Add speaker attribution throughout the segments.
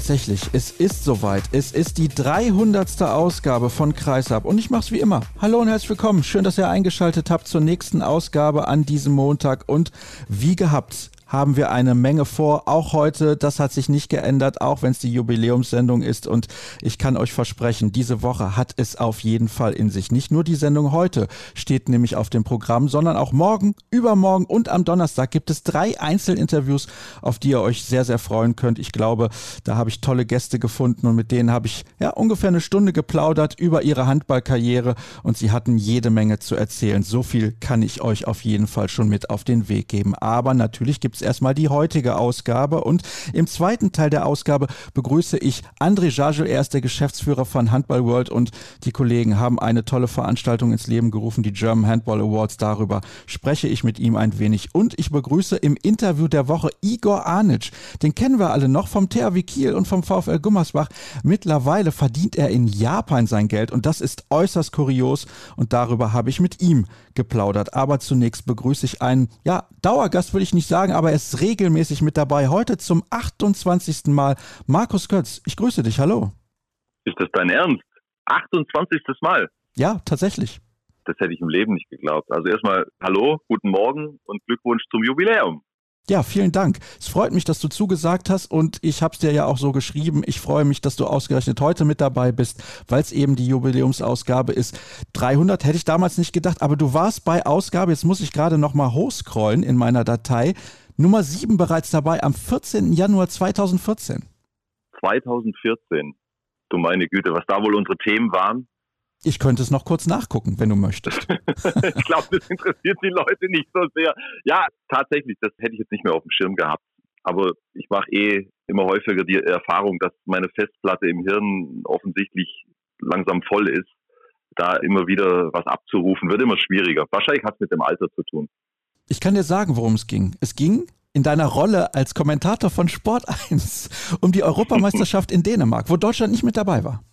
Speaker 1: Tatsächlich, es ist soweit. Es ist die 300. Ausgabe von Kreisab und ich mache es wie immer. Hallo und herzlich willkommen. Schön, dass ihr eingeschaltet habt zur nächsten Ausgabe an diesem Montag und wie gehabt haben wir eine Menge vor, auch heute. Das hat sich nicht geändert, auch wenn es die Jubiläumssendung ist. Und ich kann euch versprechen, diese Woche hat es auf jeden Fall in sich. Nicht nur die Sendung heute steht nämlich auf dem Programm, sondern auch morgen, übermorgen und am Donnerstag gibt es drei Einzelinterviews, auf die ihr euch sehr, sehr freuen könnt. Ich glaube, da habe ich tolle Gäste gefunden und mit denen habe ich ja ungefähr eine Stunde geplaudert über ihre Handballkarriere und sie hatten jede Menge zu erzählen. So viel kann ich euch auf jeden Fall schon mit auf den Weg geben. Aber natürlich gibt es jetzt erstmal die heutige Ausgabe. Und im zweiten Teil der Ausgabe begrüße ich André Jajel. Er ist der Geschäftsführer von Handball World und die Kollegen haben eine tolle Veranstaltung ins Leben gerufen, die German Handball Awards. Darüber spreche ich mit ihm ein wenig. Und ich begrüße im Interview der Woche Igor Arnic. Den kennen wir alle noch vom THW Kiel und vom VfL Gummersbach. Mittlerweile verdient er in Japan sein Geld und das ist äußerst kurios und darüber habe ich mit ihm geplaudert. Aber zunächst begrüße ich einen, ja, Dauergast würde ich nicht sagen, aber er ist regelmäßig mit dabei. Heute zum 28. Mal Markus Götz. Ich grüße dich. Hallo.
Speaker 2: Ist das dein Ernst? 28. Mal?
Speaker 1: Ja, tatsächlich.
Speaker 2: Das hätte ich im Leben nicht geglaubt. Also erstmal Hallo, guten Morgen und Glückwunsch zum Jubiläum.
Speaker 1: Ja, vielen Dank. Es freut mich, dass du zugesagt hast und ich habe es dir ja auch so geschrieben. Ich freue mich, dass du ausgerechnet heute mit dabei bist, weil es eben die Jubiläumsausgabe ist. 300 hätte ich damals nicht gedacht, aber du warst bei Ausgabe, jetzt muss ich gerade noch mal hochscrollen in meiner Datei, Nummer 7 bereits dabei am 14. Januar 2014.
Speaker 2: 2014. Du meine Güte, was da wohl unsere Themen waren.
Speaker 1: Ich könnte es noch kurz nachgucken, wenn du möchtest.
Speaker 2: ich glaube, das interessiert die Leute nicht so sehr. Ja, tatsächlich, das hätte ich jetzt nicht mehr auf dem Schirm gehabt. Aber ich mache eh immer häufiger die Erfahrung, dass meine Festplatte im Hirn offensichtlich langsam voll ist. Da immer wieder was abzurufen, wird immer schwieriger. Wahrscheinlich hat es mit dem Alter zu tun.
Speaker 1: Ich kann dir sagen, worum es ging. Es ging in deiner Rolle als Kommentator von Sport 1 um die Europameisterschaft in Dänemark, wo Deutschland nicht mit dabei war.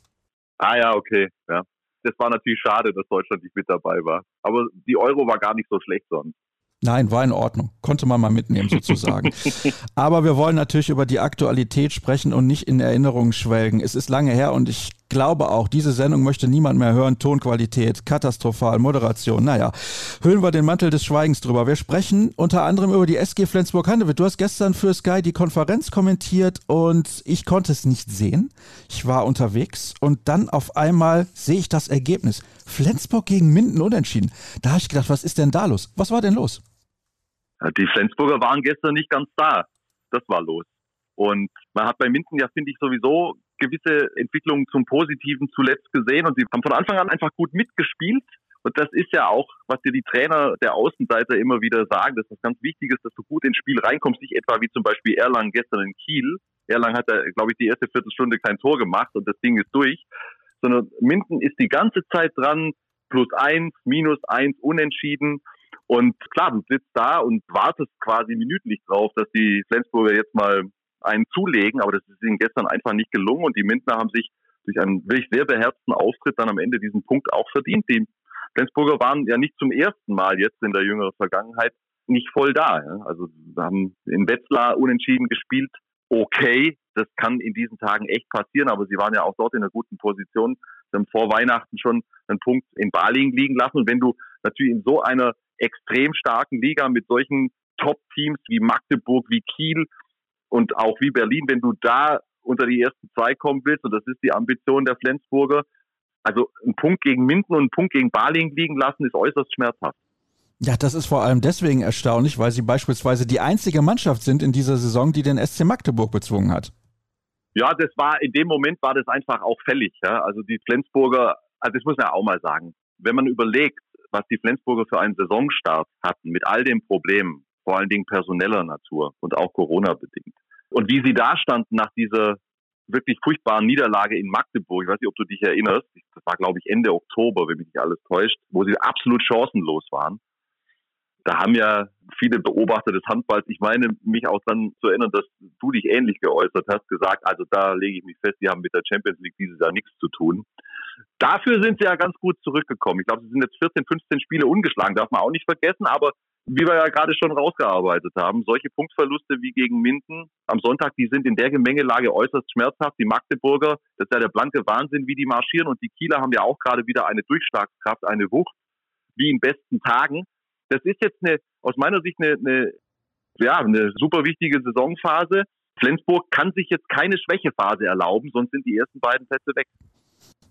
Speaker 2: Ah ja, okay. Ja das war natürlich schade, dass Deutschland nicht mit dabei war. Aber die Euro war gar nicht so schlecht sonst.
Speaker 1: Nein, war in Ordnung. Konnte man mal mitnehmen sozusagen. Aber wir wollen natürlich über die Aktualität sprechen und nicht in Erinnerungen schwelgen. Es ist lange her und ich glaube auch, diese Sendung möchte niemand mehr hören. Tonqualität, katastrophal, Moderation. Naja, hüllen wir den Mantel des Schweigens drüber. Wir sprechen unter anderem über die SG Flensburg-Handewitt. Du hast gestern für Sky die Konferenz kommentiert und ich konnte es nicht sehen. Ich war unterwegs und dann auf einmal sehe ich das Ergebnis. Flensburg gegen Minden unentschieden. Da habe ich gedacht, was ist denn da los? Was war denn los?
Speaker 2: Die Flensburger waren gestern nicht ganz da. Das war los. Und man hat bei Minden ja, finde ich, sowieso gewisse Entwicklungen zum Positiven zuletzt gesehen und sie haben von Anfang an einfach gut mitgespielt. Und das ist ja auch, was dir die Trainer der Außenseiter immer wieder sagen, dass das ganz wichtig ist, dass du gut ins Spiel reinkommst, nicht etwa wie zum Beispiel Erlangen gestern in Kiel. Erlangen hat, glaube ich, die erste Viertelstunde kein Tor gemacht und das Ding ist durch, sondern Minden ist die ganze Zeit dran, plus eins, minus eins, unentschieden. Und klar, du sitzt da und wartest quasi minütlich drauf, dass die Flensburger jetzt mal einen zulegen, aber das ist ihnen gestern einfach nicht gelungen und die Mintner haben sich durch einen wirklich sehr beherzten Auftritt dann am Ende diesen Punkt auch verdient. Die Flensburger waren ja nicht zum ersten Mal jetzt in der jüngeren Vergangenheit nicht voll da. Also wir haben in Wetzlar unentschieden gespielt. Okay, das kann in diesen Tagen echt passieren, aber sie waren ja auch dort in einer guten Position. Sie haben vor Weihnachten schon einen Punkt in Baling liegen lassen. Und wenn du natürlich in so einer extrem starken Liga mit solchen Top-Teams wie Magdeburg, wie Kiel und auch wie Berlin, wenn du da unter die ersten zwei kommen willst, und das ist die Ambition der Flensburger, also ein Punkt gegen Minden und ein Punkt gegen Baling liegen lassen, ist äußerst schmerzhaft.
Speaker 1: Ja, das ist vor allem deswegen erstaunlich, weil sie beispielsweise die einzige Mannschaft sind in dieser Saison, die den SC Magdeburg bezwungen hat.
Speaker 2: Ja, das war in dem Moment war das einfach auch fällig. Ja? Also die Flensburger, also das muss man ja auch mal sagen, wenn man überlegt, was die Flensburger für einen Saisonstart hatten, mit all den Problemen, vor allen Dingen personeller Natur und auch Corona bedingt. Und wie sie da standen nach dieser wirklich furchtbaren Niederlage in Magdeburg, ich weiß nicht, ob du dich erinnerst, das war glaube ich Ende Oktober, wenn mich nicht alles täuscht, wo sie absolut chancenlos waren. Da haben ja viele Beobachter des Handballs, ich meine mich auch dann zu erinnern, dass du dich ähnlich geäußert hast, gesagt, also da lege ich mich fest, die haben mit der Champions League dieses Jahr nichts zu tun. Dafür sind sie ja ganz gut zurückgekommen. Ich glaube, sie sind jetzt 14, 15 Spiele ungeschlagen, darf man auch nicht vergessen, aber wie wir ja gerade schon rausgearbeitet haben, solche Punktverluste wie gegen Minden am Sonntag, die sind in der Gemengelage äußerst schmerzhaft. Die Magdeburger, das ist ja der blanke Wahnsinn, wie die marschieren. Und die Kieler haben ja auch gerade wieder eine Durchschlagskraft, eine Wucht, wie in besten Tagen. Das ist jetzt eine, aus meiner Sicht eine, eine, ja, eine super wichtige Saisonphase. Flensburg kann sich jetzt keine Schwächephase erlauben, sonst sind die ersten beiden Plätze weg.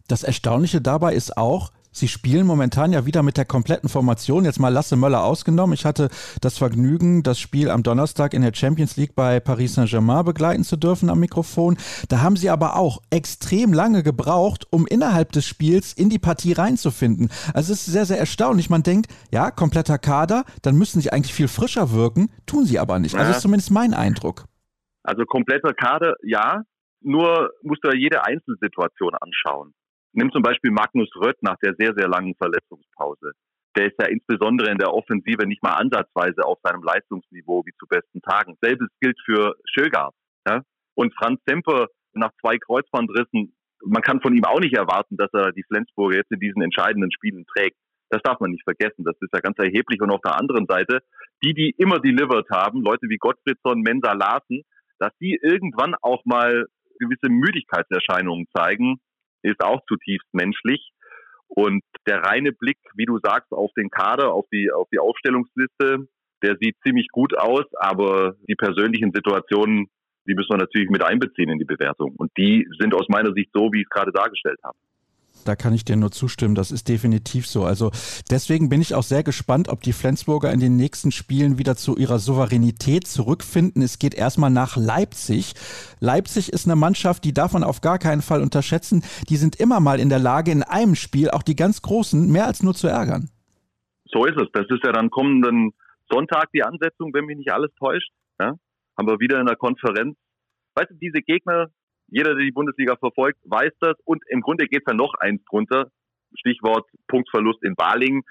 Speaker 1: Das Erstaunliche dabei ist auch, Sie spielen momentan ja wieder mit der kompletten Formation. Jetzt mal Lasse Möller ausgenommen. Ich hatte das Vergnügen, das Spiel am Donnerstag in der Champions League bei Paris Saint-Germain begleiten zu dürfen am Mikrofon. Da haben sie aber auch extrem lange gebraucht, um innerhalb des Spiels in die Partie reinzufinden. Also es ist sehr, sehr erstaunlich. Man denkt, ja, kompletter Kader, dann müssten sie eigentlich viel frischer wirken, tun sie aber nicht. Also das ist zumindest mein Eindruck.
Speaker 2: Also kompletter Kader, ja. Nur musst du ja jede Einzelsituation anschauen. Nimm zum Beispiel Magnus Rött nach der sehr, sehr langen Verletzungspause. Der ist ja insbesondere in der Offensive nicht mal ansatzweise auf seinem Leistungsniveau wie zu besten Tagen. Selbes gilt für Schögard. Ja? Und Franz Semper nach zwei Kreuzbandrissen, man kann von ihm auch nicht erwarten, dass er die Flensburger jetzt in diesen entscheidenden Spielen trägt. Das darf man nicht vergessen. Das ist ja ganz erheblich. Und auf der anderen Seite, die, die immer delivered haben, Leute wie Gottfriedson, Mensa Larsen, dass die irgendwann auch mal gewisse Müdigkeitserscheinungen zeigen, ist auch zutiefst menschlich. Und der reine Blick, wie du sagst, auf den Kader, auf die, auf die Aufstellungsliste, der sieht ziemlich gut aus, aber die persönlichen Situationen, die müssen wir natürlich mit einbeziehen in die Bewertung. Und die sind aus meiner Sicht so, wie ich es gerade dargestellt habe.
Speaker 1: Da kann ich dir nur zustimmen. Das ist definitiv so. Also deswegen bin ich auch sehr gespannt, ob die Flensburger in den nächsten Spielen wieder zu ihrer Souveränität zurückfinden. Es geht erstmal nach Leipzig. Leipzig ist eine Mannschaft, die darf man auf gar keinen Fall unterschätzen. Die sind immer mal in der Lage, in einem Spiel auch die ganz Großen mehr als nur zu ärgern.
Speaker 2: So ist es. Das ist ja dann kommenden Sonntag die Ansetzung, wenn mich nicht alles täuscht. Ja? Haben wir wieder in der Konferenz. Weißt du, diese Gegner, jeder, der die Bundesliga verfolgt, weiß das. Und im Grunde geht es dann noch eins drunter. Stichwort Punktverlust in Balingen.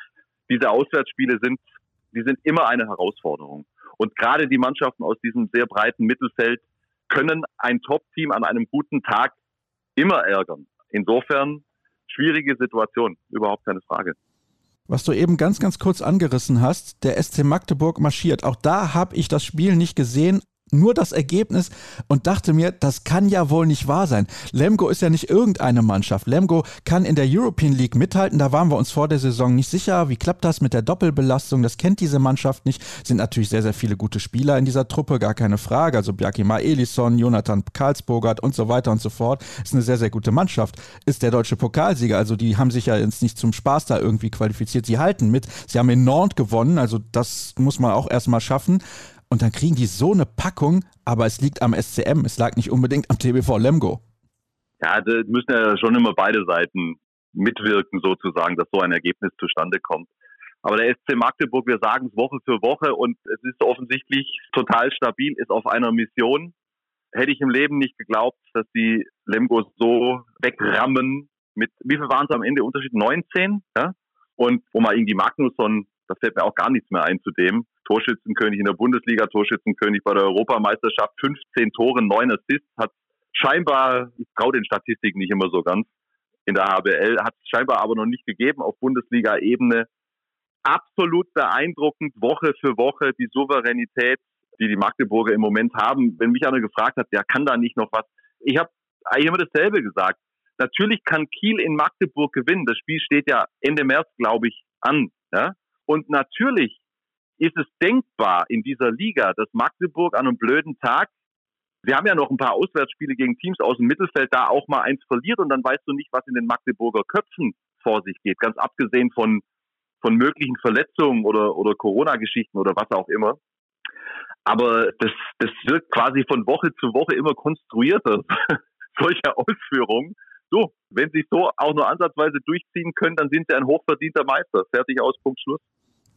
Speaker 2: Diese Auswärtsspiele sind, die sind immer eine Herausforderung. Und gerade die Mannschaften aus diesem sehr breiten Mittelfeld können ein Top-Team an einem guten Tag immer ärgern. Insofern schwierige Situation, überhaupt keine Frage.
Speaker 1: Was du eben ganz, ganz kurz angerissen hast, der SC Magdeburg marschiert. Auch da habe ich das Spiel nicht gesehen, nur das Ergebnis und dachte mir, das kann ja wohl nicht wahr sein. Lemgo ist ja nicht irgendeine Mannschaft. Lemgo kann in der European League mithalten. Da waren wir uns vor der Saison nicht sicher. Wie klappt das mit der Doppelbelastung? Das kennt diese Mannschaft nicht. Sind natürlich sehr, sehr viele gute Spieler in dieser Truppe, gar keine Frage. Also Bjarkima Elisson, Jonathan Karlsburgert und so weiter und so fort. Ist eine sehr, sehr gute Mannschaft. Ist der deutsche Pokalsieger. Also die haben sich ja jetzt nicht zum Spaß da irgendwie qualifiziert. Sie halten mit. Sie haben in Nantes gewonnen. Also das muss man auch erstmal schaffen. Und dann kriegen die so eine Packung, aber es liegt am SCM, es lag nicht unbedingt am TBV Lemgo.
Speaker 2: Ja, da müssen ja schon immer beide Seiten mitwirken, sozusagen, dass so ein Ergebnis zustande kommt. Aber der SC Magdeburg, wir sagen es Woche für Woche und es ist offensichtlich total stabil, ist auf einer Mission. Hätte ich im Leben nicht geglaubt, dass die Lemgo so wegrammen mit, wie viel waren es am Ende Unterschied? 19, ja? Und wo man irgendwie Magnusson, da fällt mir auch gar nichts mehr ein zu dem, Torschützenkönig in der Bundesliga, Torschützenkönig bei der Europameisterschaft, 15 Tore, 9 Assists, hat scheinbar, ich traue den Statistiken nicht immer so ganz, in der HBL, hat es scheinbar aber noch nicht gegeben auf Bundesliga-Ebene. Absolut beeindruckend, Woche für Woche die Souveränität, die die Magdeburger im Moment haben. Wenn mich einer gefragt hat, ja, kann da nicht noch was? Ich habe eigentlich immer dasselbe gesagt. Natürlich kann Kiel in Magdeburg gewinnen. Das Spiel steht ja Ende März, glaube ich, an. Ja? Und natürlich ist es denkbar in dieser Liga, dass Magdeburg an einem blöden Tag, wir haben ja noch ein paar Auswärtsspiele gegen Teams aus dem Mittelfeld, da auch mal eins verliert und dann weißt du nicht, was in den Magdeburger Köpfen vor sich geht, ganz abgesehen von, von möglichen Verletzungen oder, oder Corona-Geschichten oder was auch immer. Aber das, das wird quasi von Woche zu Woche immer konstruierter, solche Ausführungen. So, wenn sie so auch nur ansatzweise durchziehen können, dann sind sie ein hochverdienter Meister. Fertig aus, Punkt, Schluss.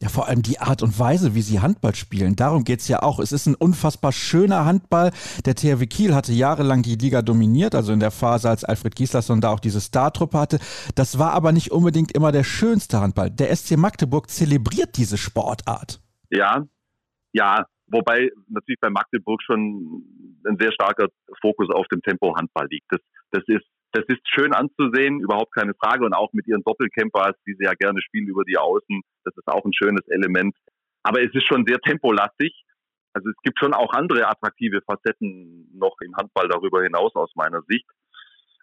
Speaker 1: Ja, vor allem die Art und Weise, wie sie Handball spielen. Darum geht's ja auch. Es ist ein unfassbar schöner Handball. Der THW Kiel hatte jahrelang die Liga dominiert, also in der Phase, als Alfred Gislason da auch diese Startruppe hatte. Das war aber nicht unbedingt immer der schönste Handball. Der SC Magdeburg zelebriert diese Sportart.
Speaker 2: Ja, ja. Wobei natürlich bei Magdeburg schon ein sehr starker Fokus auf dem Tempo Handball liegt. Das, das ist das ist schön anzusehen, überhaupt keine Frage. Und auch mit ihren Doppelcampers, die sie ja gerne spielen über die Außen, das ist auch ein schönes Element. Aber es ist schon sehr tempolastig. Also es gibt schon auch andere attraktive Facetten noch im Handball darüber hinaus aus meiner Sicht.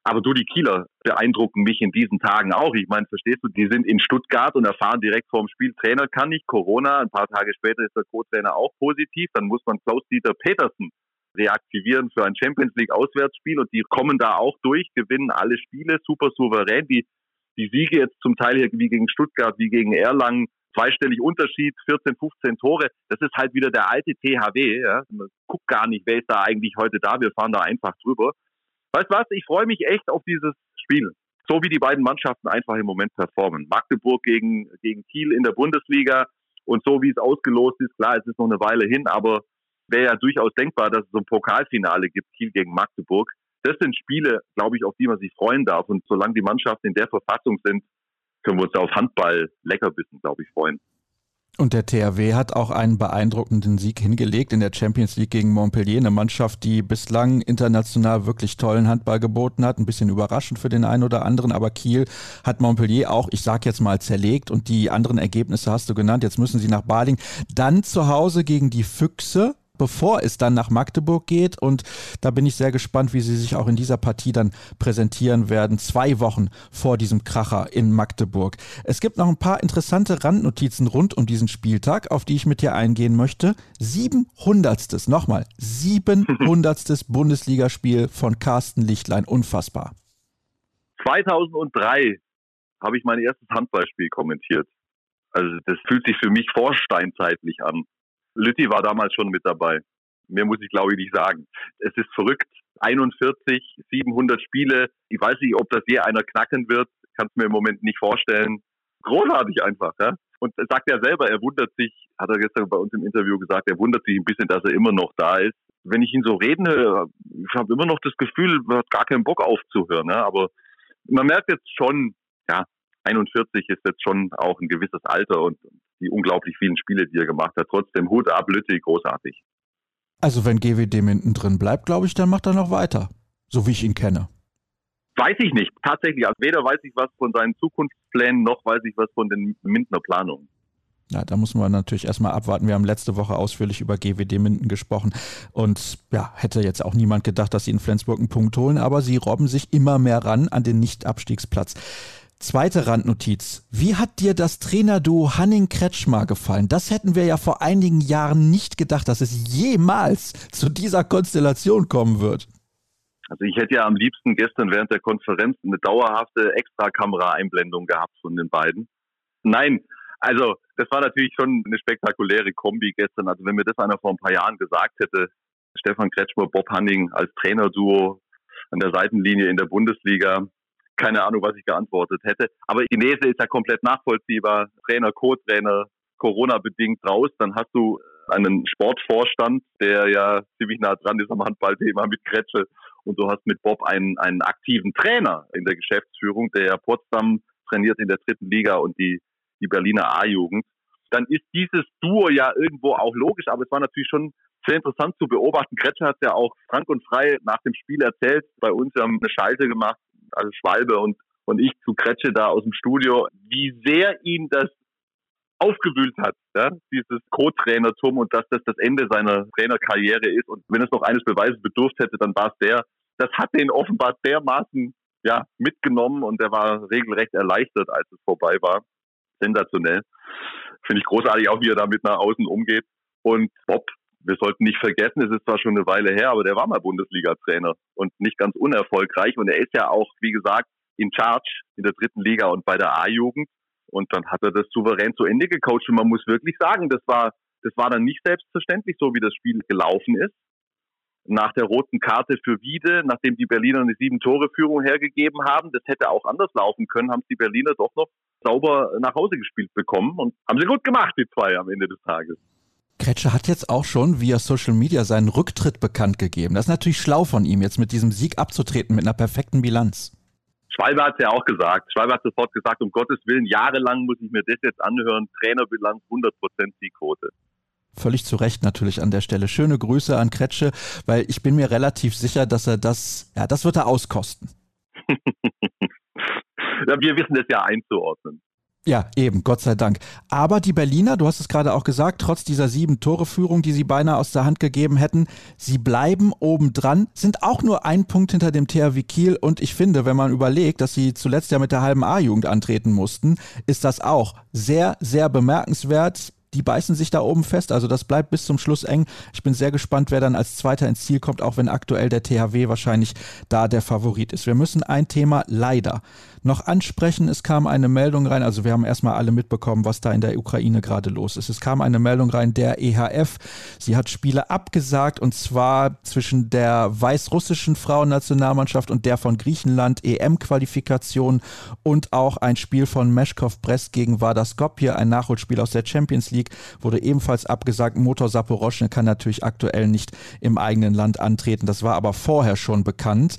Speaker 2: Aber du, die Kieler beeindrucken mich in diesen Tagen auch. Ich meine, verstehst du, die sind in Stuttgart und erfahren direkt vorm Spiel, Trainer kann nicht, Corona. Ein paar Tage später ist der Co-Trainer auch positiv. Dann muss man Klaus-Dieter Petersen reaktivieren für ein Champions League Auswärtsspiel und die kommen da auch durch, gewinnen alle Spiele super souverän. Die, die Siege jetzt zum Teil hier wie gegen Stuttgart, wie gegen Erlangen, zweistellig Unterschied, 14, 15 Tore. Das ist halt wieder der alte THW. Ja. Man guckt gar nicht, wer ist da eigentlich heute da. Wir fahren da einfach drüber. Weißt was? Ich freue mich echt auf dieses Spiel. So wie die beiden Mannschaften einfach im Moment performen. Magdeburg gegen, gegen Kiel in der Bundesliga und so wie es ausgelost ist. Klar, es ist noch eine Weile hin, aber wäre ja durchaus denkbar, dass es so ein Pokalfinale gibt, Kiel gegen Magdeburg. Das sind Spiele, glaube ich, auf die man sich freuen darf. Und solange die Mannschaften in der Verfassung sind, können wir uns auf Handball Leckerbissen, glaube ich, freuen.
Speaker 1: Und der THW hat auch einen beeindruckenden Sieg hingelegt in der Champions League gegen Montpellier, eine Mannschaft, die bislang international wirklich tollen Handball geboten hat. Ein bisschen überraschend für den einen oder anderen, aber Kiel hat Montpellier auch, ich sag jetzt mal, zerlegt und die anderen Ergebnisse hast du genannt. Jetzt müssen sie nach Baling. Dann zu Hause gegen die Füchse bevor es dann nach Magdeburg geht. Und da bin ich sehr gespannt, wie sie sich auch in dieser Partie dann präsentieren werden. Zwei Wochen vor diesem Kracher in Magdeburg. Es gibt noch ein paar interessante Randnotizen rund um diesen Spieltag, auf die ich mit dir eingehen möchte. 700. Nochmal, 700. Bundesligaspiel von Carsten Lichtlein. Unfassbar.
Speaker 2: 2003 habe ich mein erstes Handballspiel kommentiert. Also das fühlt sich für mich vorsteinzeitlich an. Lütti war damals schon mit dabei. Mehr muss ich glaube ich nicht sagen. Es ist verrückt. 41, 700 Spiele. Ich weiß nicht, ob das je einer knacken wird. Kann es mir im Moment nicht vorstellen. Großartig einfach, ja. Und er sagt ja selber, er wundert sich, hat er gestern bei uns im Interview gesagt, er wundert sich ein bisschen, dass er immer noch da ist. Wenn ich ihn so reden höre, ich habe immer noch das Gefühl, er hat gar keinen Bock aufzuhören. Ja? Aber man merkt jetzt schon, ja, 41 ist jetzt schon auch ein gewisses Alter und die unglaublich vielen Spiele, die er gemacht hat. Trotzdem Hut ab, Lütti, großartig.
Speaker 1: Also wenn GWD hinten drin bleibt, glaube ich, dann macht er noch weiter. So wie ich ihn kenne.
Speaker 2: Weiß ich nicht. Tatsächlich. Also weder weiß ich was von seinen Zukunftsplänen, noch weiß ich was von den Mindener Planungen.
Speaker 1: Ja, da muss man natürlich erstmal abwarten. Wir haben letzte Woche ausführlich über GWD Minden gesprochen und ja, hätte jetzt auch niemand gedacht, dass sie in Flensburg einen Punkt holen, aber sie robben sich immer mehr ran an den Nicht-Abstiegsplatz. Zweite Randnotiz. Wie hat dir das Trainerduo Hanning Kretschmer gefallen? Das hätten wir ja vor einigen Jahren nicht gedacht, dass es jemals zu dieser Konstellation kommen wird.
Speaker 2: Also ich hätte ja am liebsten gestern während der Konferenz eine dauerhafte Extrakamera-Einblendung gehabt von den beiden. Nein, also das war natürlich schon eine spektakuläre Kombi gestern. Also wenn mir das einer vor ein paar Jahren gesagt hätte, Stefan Kretschmer, Bob Hanning als Trainerduo an der Seitenlinie in der Bundesliga, keine Ahnung, was ich geantwortet hätte. Aber Chinese ist ja komplett nachvollziehbar. Trainer, Co-Trainer, Corona-bedingt raus. Dann hast du einen Sportvorstand, der ja ziemlich nah dran ist am Handballthema mit Kretsche. Und du hast mit Bob einen, einen aktiven Trainer in der Geschäftsführung, der ja Potsdam trainiert in der dritten Liga und die, die Berliner A-Jugend. Dann ist dieses Duo ja irgendwo auch logisch, aber es war natürlich schon sehr interessant zu beobachten. Kretsche hat ja auch frank und frei nach dem Spiel erzählt. Bei uns haben wir eine Schalte gemacht also Schwalbe und, und ich zu Kretsche da aus dem Studio, wie sehr ihn das aufgewühlt hat, ja, dieses Co-Trainertum und dass das das Ende seiner Trainerkarriere ist. Und wenn es noch eines Beweises bedurft hätte, dann war es der. Das hat den offenbar dermaßen ja, mitgenommen und er war regelrecht erleichtert, als es vorbei war. Sensationell. Finde ich großartig, auch wie er damit nach außen umgeht. Und Bob wir sollten nicht vergessen, es ist zwar schon eine Weile her, aber der war mal Bundesliga-Trainer und nicht ganz unerfolgreich. Und er ist ja auch, wie gesagt, in Charge in der dritten Liga und bei der A-Jugend. Und dann hat er das souverän zu Ende gecoacht. Und man muss wirklich sagen, das war, das war dann nicht selbstverständlich, so wie das Spiel gelaufen ist. nach der roten Karte für Wiede, nachdem die Berliner eine Sieben-Tore-Führung hergegeben haben. Das hätte auch anders laufen können, haben die Berliner doch noch sauber nach Hause gespielt bekommen und haben sie gut gemacht, die zwei am Ende des Tages.
Speaker 1: Kretsche hat jetzt auch schon via Social Media seinen Rücktritt bekannt gegeben. Das ist natürlich schlau von ihm, jetzt mit diesem Sieg abzutreten, mit einer perfekten Bilanz.
Speaker 2: Schwalbe hat es ja auch gesagt. Schwalbe hat sofort gesagt, um Gottes Willen, jahrelang muss ich mir das jetzt anhören. Trainerbilanz 100% Siegquote.
Speaker 1: Völlig zu Recht natürlich an der Stelle. Schöne Grüße an Kretsche, weil ich bin mir relativ sicher, dass er das, ja, das wird er auskosten.
Speaker 2: ja, wir wissen es ja einzuordnen.
Speaker 1: Ja, eben, Gott sei Dank. Aber die Berliner, du hast es gerade auch gesagt, trotz dieser sieben Tore-Führung, die sie beinahe aus der Hand gegeben hätten, sie bleiben obendran, sind auch nur ein Punkt hinter dem THW Kiel. Und ich finde, wenn man überlegt, dass sie zuletzt ja mit der halben A-Jugend antreten mussten, ist das auch sehr, sehr bemerkenswert die beißen sich da oben fest. Also das bleibt bis zum Schluss eng. Ich bin sehr gespannt, wer dann als Zweiter ins Ziel kommt, auch wenn aktuell der THW wahrscheinlich da der Favorit ist. Wir müssen ein Thema leider noch ansprechen. Es kam eine Meldung rein, also wir haben erstmal alle mitbekommen, was da in der Ukraine gerade los ist. Es kam eine Meldung rein, der EHF, sie hat Spiele abgesagt und zwar zwischen der weißrussischen Frauennationalmannschaft und der von Griechenland EM-Qualifikation und auch ein Spiel von Meshkov Brest gegen Vardar Skopje, ein Nachholspiel aus der Champions League, wurde ebenfalls abgesagt. Motor Saporoschne kann natürlich aktuell nicht im eigenen Land antreten. Das war aber vorher schon bekannt.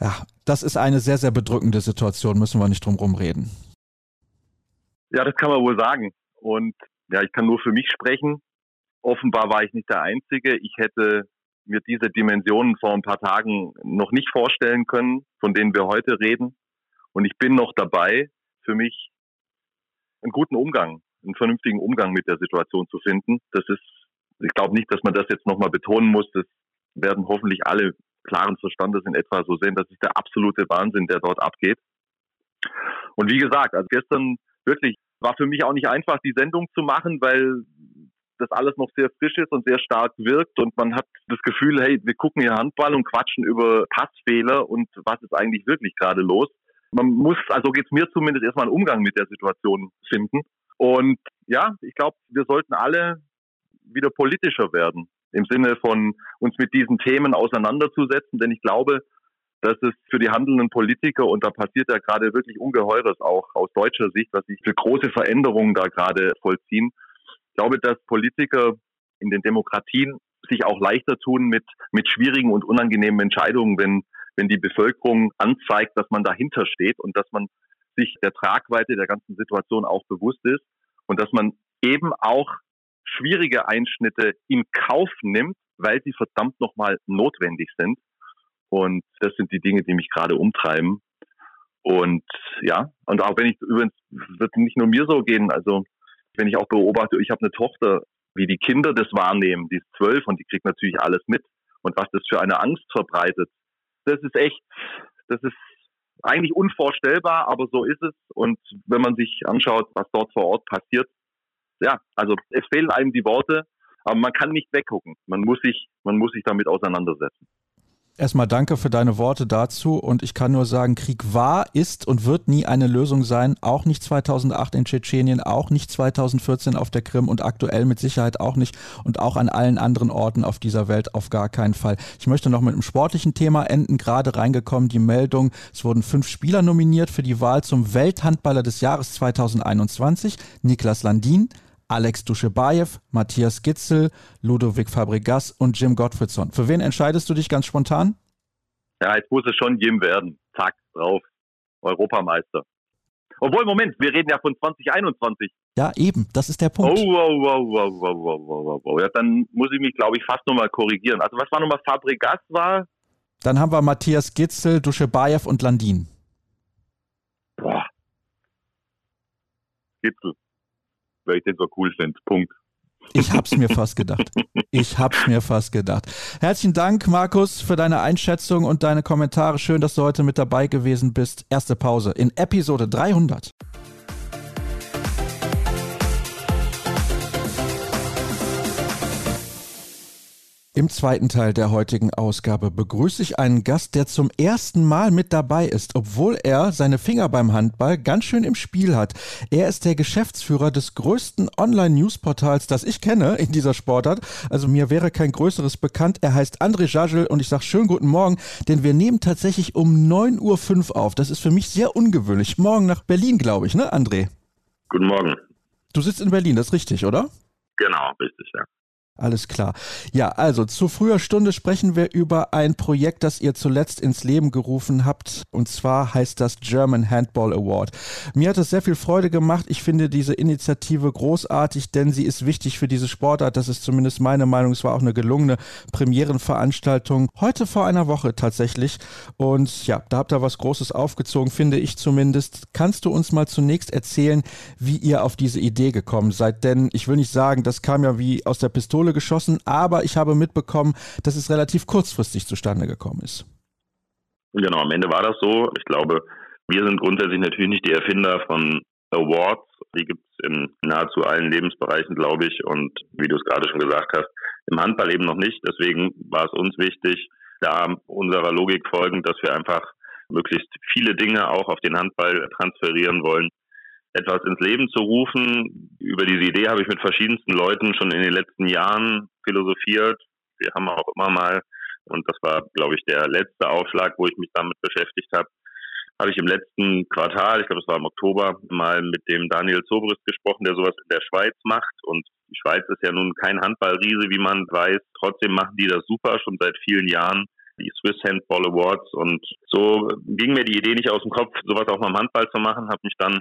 Speaker 1: Ja, das ist eine sehr, sehr bedrückende Situation, müssen wir nicht drum herum reden.
Speaker 2: Ja, das kann man wohl sagen. Und ja, ich kann nur für mich sprechen. Offenbar war ich nicht der Einzige. Ich hätte mir diese Dimensionen vor ein paar Tagen noch nicht vorstellen können, von denen wir heute reden. Und ich bin noch dabei, für mich einen guten Umgang, einen vernünftigen Umgang mit der Situation zu finden. Das ist, ich glaube nicht, dass man das jetzt nochmal betonen muss. Das werden hoffentlich alle klaren Verstandes in etwa so sehen. Das ist der absolute Wahnsinn, der dort abgeht. Und wie gesagt, also gestern wirklich war für mich auch nicht einfach, die Sendung zu machen, weil das alles noch sehr frisch ist und sehr stark wirkt und man hat das Gefühl, hey, wir gucken hier Handball und quatschen über Passfehler und was ist eigentlich wirklich gerade los. Man muss, also geht es mir zumindest erstmal einen Umgang mit der Situation finden. Und ja, ich glaube, wir sollten alle wieder politischer werden im Sinne von uns mit diesen Themen auseinanderzusetzen, denn ich glaube, dass es für die handelnden Politiker, und da passiert ja gerade wirklich Ungeheures auch aus deutscher Sicht, was sich für große Veränderungen da gerade vollziehen. Ich glaube, dass Politiker in den Demokratien sich auch leichter tun mit, mit schwierigen und unangenehmen Entscheidungen, wenn, wenn die Bevölkerung anzeigt, dass man dahinter steht und dass man sich der Tragweite der ganzen Situation auch bewusst ist und dass man eben auch schwierige Einschnitte in Kauf nimmt, weil sie verdammt nochmal notwendig sind. Und das sind die Dinge, die mich gerade umtreiben. Und ja, und auch wenn ich übrigens, wird nicht nur mir so gehen, also wenn ich auch beobachte, ich habe eine Tochter, wie die Kinder das wahrnehmen, die ist zwölf und die kriegt natürlich alles mit. Und was das für eine Angst verbreitet, das ist echt, das ist eigentlich unvorstellbar, aber so ist es. Und wenn man sich anschaut, was dort vor Ort passiert, ja, also es fehlen einem die Worte, aber man kann nicht weggucken. Man muss sich, man muss sich damit auseinandersetzen.
Speaker 1: Erstmal danke für deine Worte dazu und ich kann nur sagen, Krieg war, ist und wird nie eine Lösung sein, auch nicht 2008 in Tschetschenien, auch nicht 2014 auf der Krim und aktuell mit Sicherheit auch nicht und auch an allen anderen Orten auf dieser Welt auf gar keinen Fall. Ich möchte noch mit einem sportlichen Thema enden, gerade reingekommen die Meldung, es wurden fünf Spieler nominiert für die Wahl zum Welthandballer des Jahres 2021, Niklas Landin, Alex Duschebaev, Matthias Gitzel, Ludovic Fabregas und Jim Gottfriedson. Für wen entscheidest du dich ganz spontan?
Speaker 2: Ja, jetzt muss es schon Jim werden. Zack, drauf. Europameister. Obwohl, Moment, wir reden ja von 2021.
Speaker 1: Ja, eben, das ist der Punkt.
Speaker 2: Oh, wow, wow, wow, wow, wow, wow, wow. Ja, dann muss ich mich, glaube ich, fast nochmal korrigieren. Also, was war nochmal Fabregas war?
Speaker 1: Dann haben wir Matthias Gitzel, Duschebaev und Landin.
Speaker 2: Boah. Gitzel weil ich den so cool finde. Punkt.
Speaker 1: Ich hab's mir fast gedacht. Ich hab's mir fast gedacht. Herzlichen Dank, Markus, für deine Einschätzung und deine Kommentare. Schön, dass du heute mit dabei gewesen bist. Erste Pause in Episode 300. Im zweiten Teil der heutigen Ausgabe begrüße ich einen Gast, der zum ersten Mal mit dabei ist, obwohl er seine Finger beim Handball ganz schön im Spiel hat. Er ist der Geschäftsführer des größten Online-Newsportals, das ich kenne in dieser Sportart. Also mir wäre kein größeres bekannt. Er heißt André Jajel und ich sage schönen guten Morgen, denn wir nehmen tatsächlich um 9.05 Uhr auf. Das ist für mich sehr ungewöhnlich. Morgen nach Berlin, glaube ich, ne, André?
Speaker 3: Guten Morgen.
Speaker 1: Du sitzt in Berlin, das ist richtig, oder?
Speaker 3: Genau, richtig, ja.
Speaker 1: Alles klar. Ja, also zu früher Stunde sprechen wir über ein Projekt, das ihr zuletzt ins Leben gerufen habt. Und zwar heißt das German Handball Award. Mir hat es sehr viel Freude gemacht. Ich finde diese Initiative großartig, denn sie ist wichtig für diese Sportart. Das ist zumindest meine Meinung. Es war auch eine gelungene Premierenveranstaltung. Heute vor einer Woche tatsächlich. Und ja, da habt ihr was Großes aufgezogen, finde ich zumindest. Kannst du uns mal zunächst erzählen, wie ihr auf diese Idee gekommen seid? Denn ich will nicht sagen, das kam ja wie aus der Pistole Pistole geschossen, aber ich habe mitbekommen, dass es relativ kurzfristig zustande gekommen ist.
Speaker 3: Genau, am Ende war das so. Ich glaube, wir sind grundsätzlich natürlich nicht die Erfinder von Awards. Die gibt es in nahezu allen Lebensbereichen, glaube ich. Und wie du es gerade schon gesagt hast, im Handball eben noch nicht. Deswegen war es uns wichtig, da unserer Logik folgend, dass wir einfach möglichst viele Dinge auch auf den Handball transferieren wollen, etwas ins Leben zu rufen. Über diese Idee habe ich mit verschiedensten Leuten schon in den letzten Jahren philosophiert. Wir haben auch immer mal, und das war, glaube ich, der letzte Aufschlag, wo ich mich damit beschäftigt habe, habe ich im letzten Quartal, ich glaube, es war im Oktober, mal mit dem Daniel Zobrist gesprochen, der sowas in der Schweiz macht. Und die Schweiz ist ja nun kein Handballriese, wie man weiß. Trotzdem machen die das super, schon seit vielen Jahren die Swiss Handball Awards. Und so ging mir die Idee nicht aus dem Kopf, sowas auch mal im Handball zu machen. Habe mich dann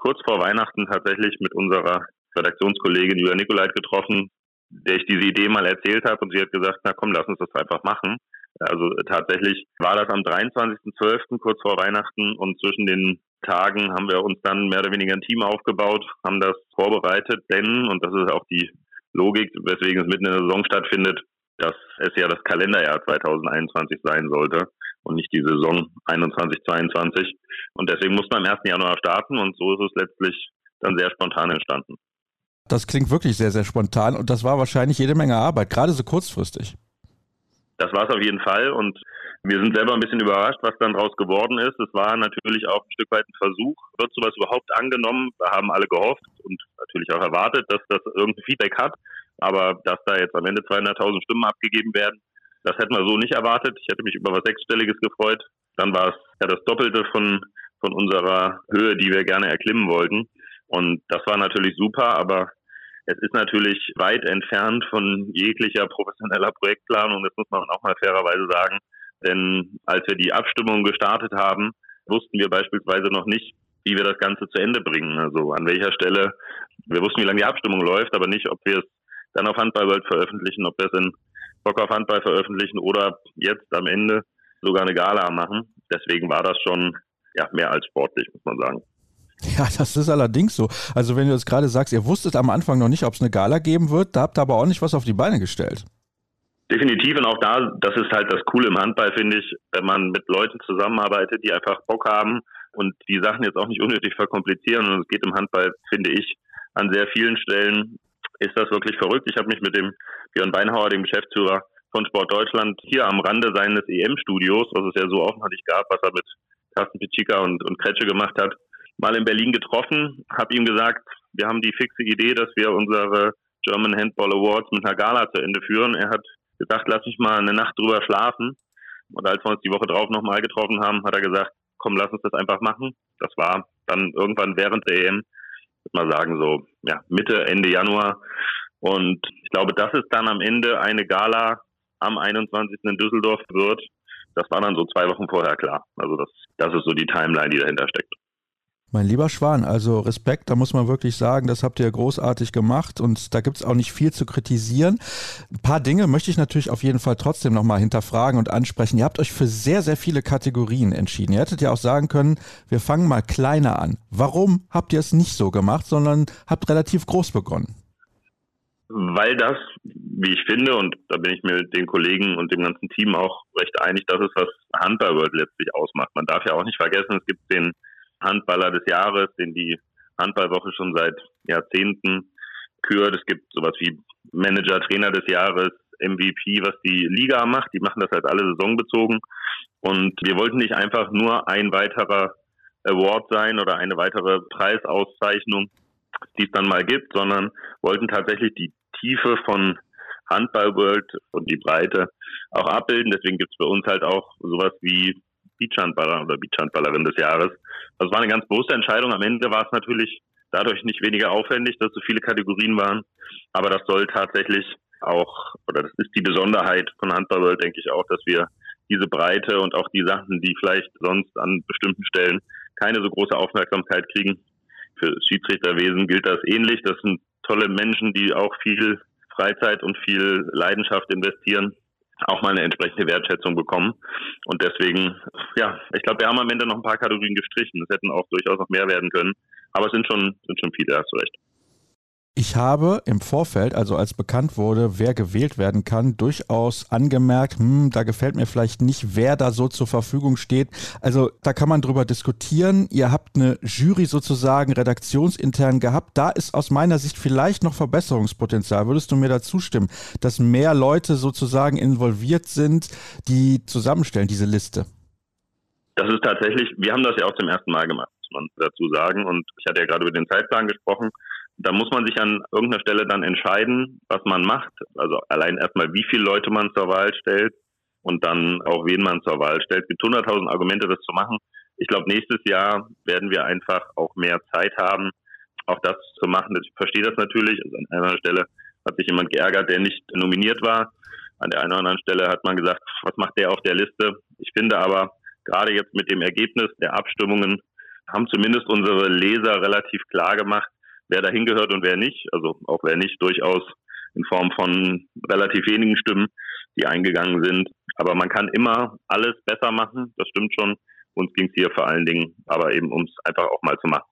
Speaker 3: kurz vor Weihnachten tatsächlich mit unserer Redaktionskollegin Julia Nikolait getroffen, der ich diese Idee mal erzählt habe und sie hat gesagt, na komm, lass uns das einfach machen. Also tatsächlich war das am 23.12. kurz vor Weihnachten und zwischen den Tagen haben wir uns dann mehr oder weniger ein Team aufgebaut, haben das vorbereitet, denn, und das ist auch die Logik, weswegen es mitten in der Saison stattfindet, dass es ja das Kalenderjahr 2021 sein sollte und nicht die Saison 21, 22. Und deswegen mussten wir am 1. Januar starten und so ist es letztlich dann sehr spontan entstanden.
Speaker 1: Das klingt wirklich sehr, sehr spontan und das war wahrscheinlich jede Menge Arbeit, gerade so kurzfristig.
Speaker 3: Das war es auf jeden Fall und wir sind selber ein bisschen überrascht, was dann daraus geworden ist. Es war natürlich auch ein Stück weit ein Versuch. Wird sowas überhaupt angenommen? Wir haben alle gehofft und natürlich auch erwartet, dass das irgendein Feedback hat. Aber dass da jetzt am Ende 200.000 Stimmen abgegeben werden, das hätten wir so nicht erwartet. Ich hätte mich über was Sechsstelliges gefreut. Dann war es ja das Doppelte von, von unserer Höhe, die wir gerne erklimmen wollten. Und das war natürlich super, aber es ist natürlich weit entfernt von jeglicher professioneller Projektplanung. Das muss man auch mal fairerweise sagen. Denn als wir die Abstimmung gestartet haben, wussten wir beispielsweise noch nicht, wie wir das Ganze zu Ende bringen. Also an welcher Stelle. Wir wussten, wie lange die Abstimmung läuft, aber nicht, ob wir es dann auf Handballworld veröffentlichen, ob wir es in Bock auf Handball veröffentlichen oder jetzt am Ende sogar eine Gala machen. Deswegen war das schon ja, mehr als sportlich, muss man sagen.
Speaker 1: Ja, das ist allerdings so. Also wenn du jetzt gerade sagst, ihr wusstet am Anfang noch nicht, ob es eine Gala geben wird, da habt ihr aber auch nicht was auf die Beine gestellt.
Speaker 3: Definitiv und auch da, das ist halt das Coole im Handball, finde ich, wenn man mit Leuten zusammenarbeitet, die einfach Bock haben und die Sachen jetzt auch nicht unnötig verkomplizieren. Und es geht im Handball, finde ich, an sehr vielen Stellen ist das wirklich verrückt. Ich habe mich mit dem Björn Beinhauer, dem Geschäftsführer von Sport Deutschland, hier am Rande seines EM-Studios, was es ja so auch noch nicht gab, was er mit Carsten Pitschika und, und Kretsche gemacht hat, mal in Berlin getroffen, habe ihm gesagt, wir haben die fixe Idee, dass wir unsere German Handball Awards mit einer Gala zu Ende führen. Er hat gesagt, lass mich mal eine Nacht drüber schlafen. Und als wir uns die Woche drauf nochmal getroffen haben, hat er gesagt, komm, lass uns das einfach machen. Das war dann irgendwann während der EM mal sagen, so ja, Mitte, Ende Januar. Und ich glaube, dass es dann am Ende eine Gala am 21. in Düsseldorf wird, das war dann so zwei Wochen vorher klar. Also das, das ist so die Timeline, die dahinter steckt.
Speaker 1: Mein lieber Schwan, also Respekt, da muss man wirklich sagen, das habt ihr großartig gemacht und da gibt es auch nicht viel zu kritisieren. Ein paar Dinge möchte ich natürlich auf jeden Fall trotzdem nochmal hinterfragen und ansprechen. Ihr habt euch für sehr, sehr viele Kategorien entschieden. Ihr hättet ja auch sagen können, wir fangen mal kleiner an. Warum habt ihr es nicht so gemacht, sondern habt relativ groß begonnen?
Speaker 3: Weil das, wie ich finde, und da bin ich mir mit den Kollegen und dem ganzen Team auch recht einig, das ist, was Handball World letztlich ausmacht. Man darf ja auch nicht vergessen, es gibt den Handballer des Jahres, den die Handballwoche schon seit Jahrzehnten kürt. Es gibt sowas wie Manager, Trainer des Jahres, MVP, was die Liga macht. Die machen das halt alle saisonbezogen. Und wir wollten nicht einfach nur ein weiterer Award sein oder eine weitere Preisauszeichnung, die es dann mal gibt, sondern wollten tatsächlich die Tiefe von Handball World und die Breite auch abbilden. Deswegen gibt es bei uns halt auch sowas wie Beachhandballer oder Beachhandballerin des Jahres. Das war eine ganz bewusste Entscheidung. Am Ende war es natürlich dadurch nicht weniger aufwendig, dass so viele Kategorien waren. Aber das soll tatsächlich auch, oder das ist die Besonderheit von Handball denke ich auch, dass wir diese Breite und auch die Sachen, die vielleicht sonst an bestimmten Stellen keine so große Aufmerksamkeit kriegen. Für Schiedsrichterwesen gilt das ähnlich. Das sind tolle Menschen, die auch viel Freizeit und viel Leidenschaft investieren auch mal eine entsprechende Wertschätzung bekommen. Und deswegen, ja, ich glaube, wir haben am Ende noch ein paar Kategorien gestrichen. Es hätten auch durchaus noch mehr werden können. Aber es sind schon, sind schon viele, hast du recht.
Speaker 1: Ich habe im Vorfeld, also als bekannt wurde, wer gewählt werden kann, durchaus angemerkt, hm, da gefällt mir vielleicht nicht, wer da so zur Verfügung steht. Also da kann man drüber diskutieren. Ihr habt eine Jury sozusagen redaktionsintern gehabt. Da ist aus meiner Sicht vielleicht noch Verbesserungspotenzial. Würdest du mir da zustimmen, dass mehr Leute sozusagen involviert sind, die zusammenstellen, diese Liste?
Speaker 3: Das ist tatsächlich, wir haben das ja auch zum ersten Mal gemacht, muss man dazu sagen. Und ich hatte ja gerade über den Zeitplan gesprochen da muss man sich an irgendeiner Stelle dann entscheiden, was man macht. Also allein erstmal, wie viele Leute man zur Wahl stellt und dann auch wen man zur Wahl stellt. Es gibt 100.000 Argumente, das zu machen. Ich glaube, nächstes Jahr werden wir einfach auch mehr Zeit haben, auch das zu machen. Ich verstehe das natürlich. Also an einer Stelle hat sich jemand geärgert, der nicht nominiert war. An der einen oder anderen Stelle hat man gesagt, was macht der auf der Liste? Ich finde aber, gerade jetzt mit dem Ergebnis der Abstimmungen haben zumindest unsere Leser relativ klar gemacht, wer dahin gehört und wer nicht. Also auch wer nicht durchaus in Form von relativ wenigen Stimmen, die eingegangen sind. Aber man kann immer alles besser machen, das stimmt schon. Uns ging es hier vor allen Dingen aber eben ums einfach auch mal zu machen.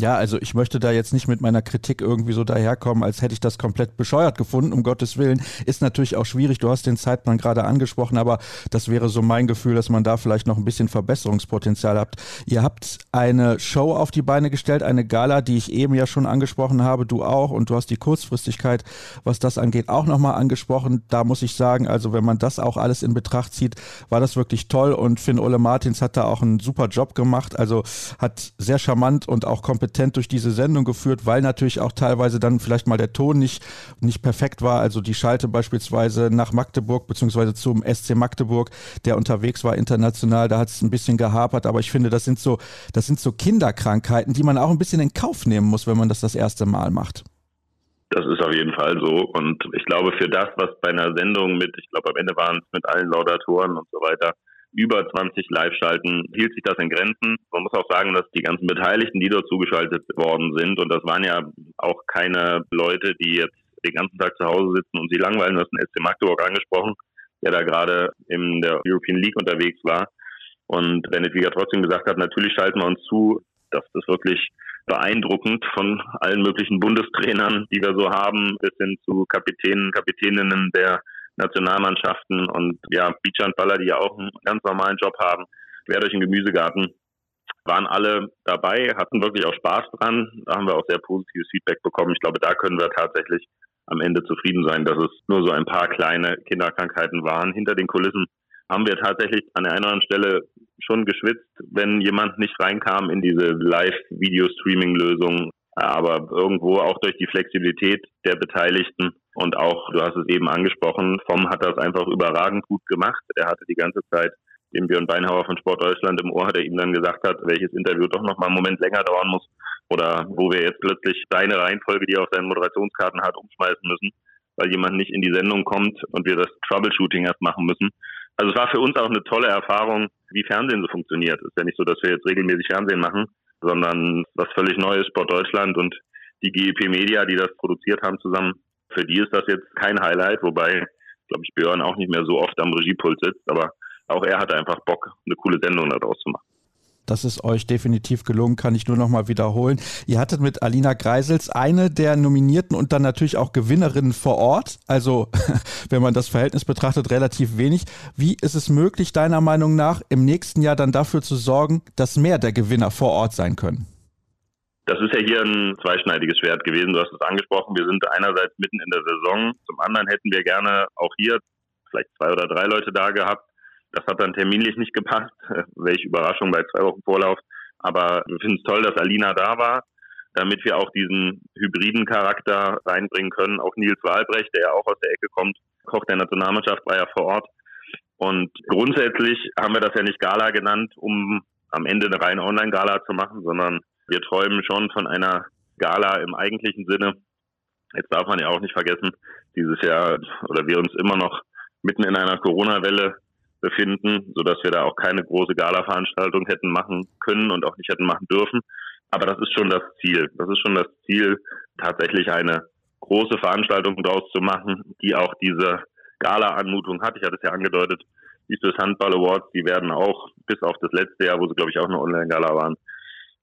Speaker 1: Ja, also ich möchte da jetzt nicht mit meiner Kritik irgendwie so daherkommen, als hätte ich das komplett bescheuert gefunden, um Gottes Willen. Ist natürlich auch schwierig, du hast den Zeitplan gerade angesprochen, aber das wäre so mein Gefühl, dass man da vielleicht noch ein bisschen Verbesserungspotenzial habt. Ihr habt eine Show auf die Beine gestellt, eine Gala, die ich eben ja schon angesprochen habe, du auch, und du hast die Kurzfristigkeit, was das angeht, auch nochmal angesprochen. Da muss ich sagen, also wenn man das auch alles in Betracht zieht, war das wirklich toll und Finn Ole Martins hat da auch einen super Job gemacht, also hat sehr charmant und auch kompetent kompetent durch diese Sendung geführt, weil natürlich auch teilweise dann vielleicht mal der Ton nicht, nicht perfekt war. Also die Schalte beispielsweise nach Magdeburg beziehungsweise zum SC Magdeburg, der unterwegs war international, da hat es ein bisschen gehapert. Aber ich finde, das sind so, das sind so Kinderkrankheiten, die man auch ein bisschen in Kauf nehmen muss, wenn man das das erste Mal macht.
Speaker 3: Das ist auf jeden Fall so. Und ich glaube, für das, was bei einer Sendung mit, ich glaube, am Ende waren es mit allen Laudatoren und so weiter, über 20 Live-Schalten hielt sich das in Grenzen. Man muss auch sagen, dass die ganzen Beteiligten, die dort zugeschaltet worden sind, und das waren ja auch keine Leute, die jetzt den ganzen Tag zu Hause sitzen und sie langweilen, du hast den SC Magdeburg angesprochen, der da gerade in der European League unterwegs war. Und Bennett Wieger trotzdem gesagt hat, natürlich schalten wir uns zu, das wirklich beeindruckend von allen möglichen Bundestrainern, die wir so haben, bis hin zu Kapitänen, Kapitäninnen der Nationalmannschaften und ja, Beachhandballer, die ja auch einen ganz normalen Job haben, quer durch den Gemüsegarten, waren alle dabei, hatten wirklich auch Spaß dran. Da haben wir auch sehr positives Feedback bekommen. Ich glaube, da können wir tatsächlich am Ende zufrieden sein, dass es nur so ein paar kleine Kinderkrankheiten waren. Hinter den Kulissen haben wir tatsächlich an der einen oder anderen Stelle schon geschwitzt, wenn jemand nicht reinkam in diese Live-Video-Streaming-Lösung. Aber irgendwo auch durch die Flexibilität der Beteiligten und auch, du hast es eben angesprochen, Vom hat das einfach überragend gut gemacht. Er hatte die ganze Zeit den Björn Beinhauer von Sport Deutschland im Ohr, der ihm dann gesagt hat, welches Interview doch noch mal einen Moment länger dauern muss oder wo wir jetzt plötzlich seine Reihenfolge, die er auf seinen Moderationskarten hat, umschmeißen müssen, weil jemand nicht in die Sendung kommt und wir das Troubleshooting erst machen müssen. Also es war für uns auch eine tolle Erfahrung, wie Fernsehen so funktioniert. Es ist ja nicht so, dass wir jetzt regelmäßig Fernsehen machen, sondern was völlig Neues, Sport Deutschland und die GEP Media, die das produziert haben zusammen, für die ist das jetzt kein Highlight, wobei, glaube ich, Björn auch nicht mehr so oft am Regiepult sitzt, aber auch er hatte einfach Bock, eine coole Sendung daraus zu machen.
Speaker 1: Das ist euch definitiv gelungen, kann ich nur noch mal wiederholen. Ihr hattet mit Alina Greisels eine der Nominierten und dann natürlich auch Gewinnerinnen vor Ort. Also, wenn man das Verhältnis betrachtet, relativ wenig. Wie ist es möglich, deiner Meinung nach, im nächsten Jahr dann dafür zu sorgen, dass mehr der Gewinner vor Ort sein können?
Speaker 3: Das ist ja hier ein zweischneidiges Schwert gewesen. Du hast es angesprochen. Wir sind einerseits mitten in der Saison. Zum anderen hätten wir gerne auch hier vielleicht zwei oder drei Leute da gehabt. Das hat dann terminlich nicht gepasst. Welche Überraschung bei zwei Wochen Vorlauf. Aber wir finden es toll, dass Alina da war, damit wir auch diesen hybriden Charakter reinbringen können. Auch Nils Wahlbrecht, der ja auch aus der Ecke kommt, Koch der Nationalmannschaft, war ja vor Ort. Und grundsätzlich haben wir das ja nicht Gala genannt, um am Ende eine reine Online-Gala zu machen, sondern wir träumen schon von einer Gala im eigentlichen Sinne. Jetzt darf man ja auch nicht vergessen, dieses Jahr oder wir uns immer noch mitten in einer Corona-Welle befinden, so dass wir da auch keine große Gala-Veranstaltung hätten machen können und auch nicht hätten machen dürfen. Aber das ist schon das Ziel. Das ist schon das Ziel, tatsächlich eine große Veranstaltung draus zu machen, die auch diese Gala-Anmutung hat. Ich hatte es ja angedeutet, die Swiss Handball Awards, die werden auch bis auf das letzte Jahr, wo sie glaube ich auch eine Online-Gala waren,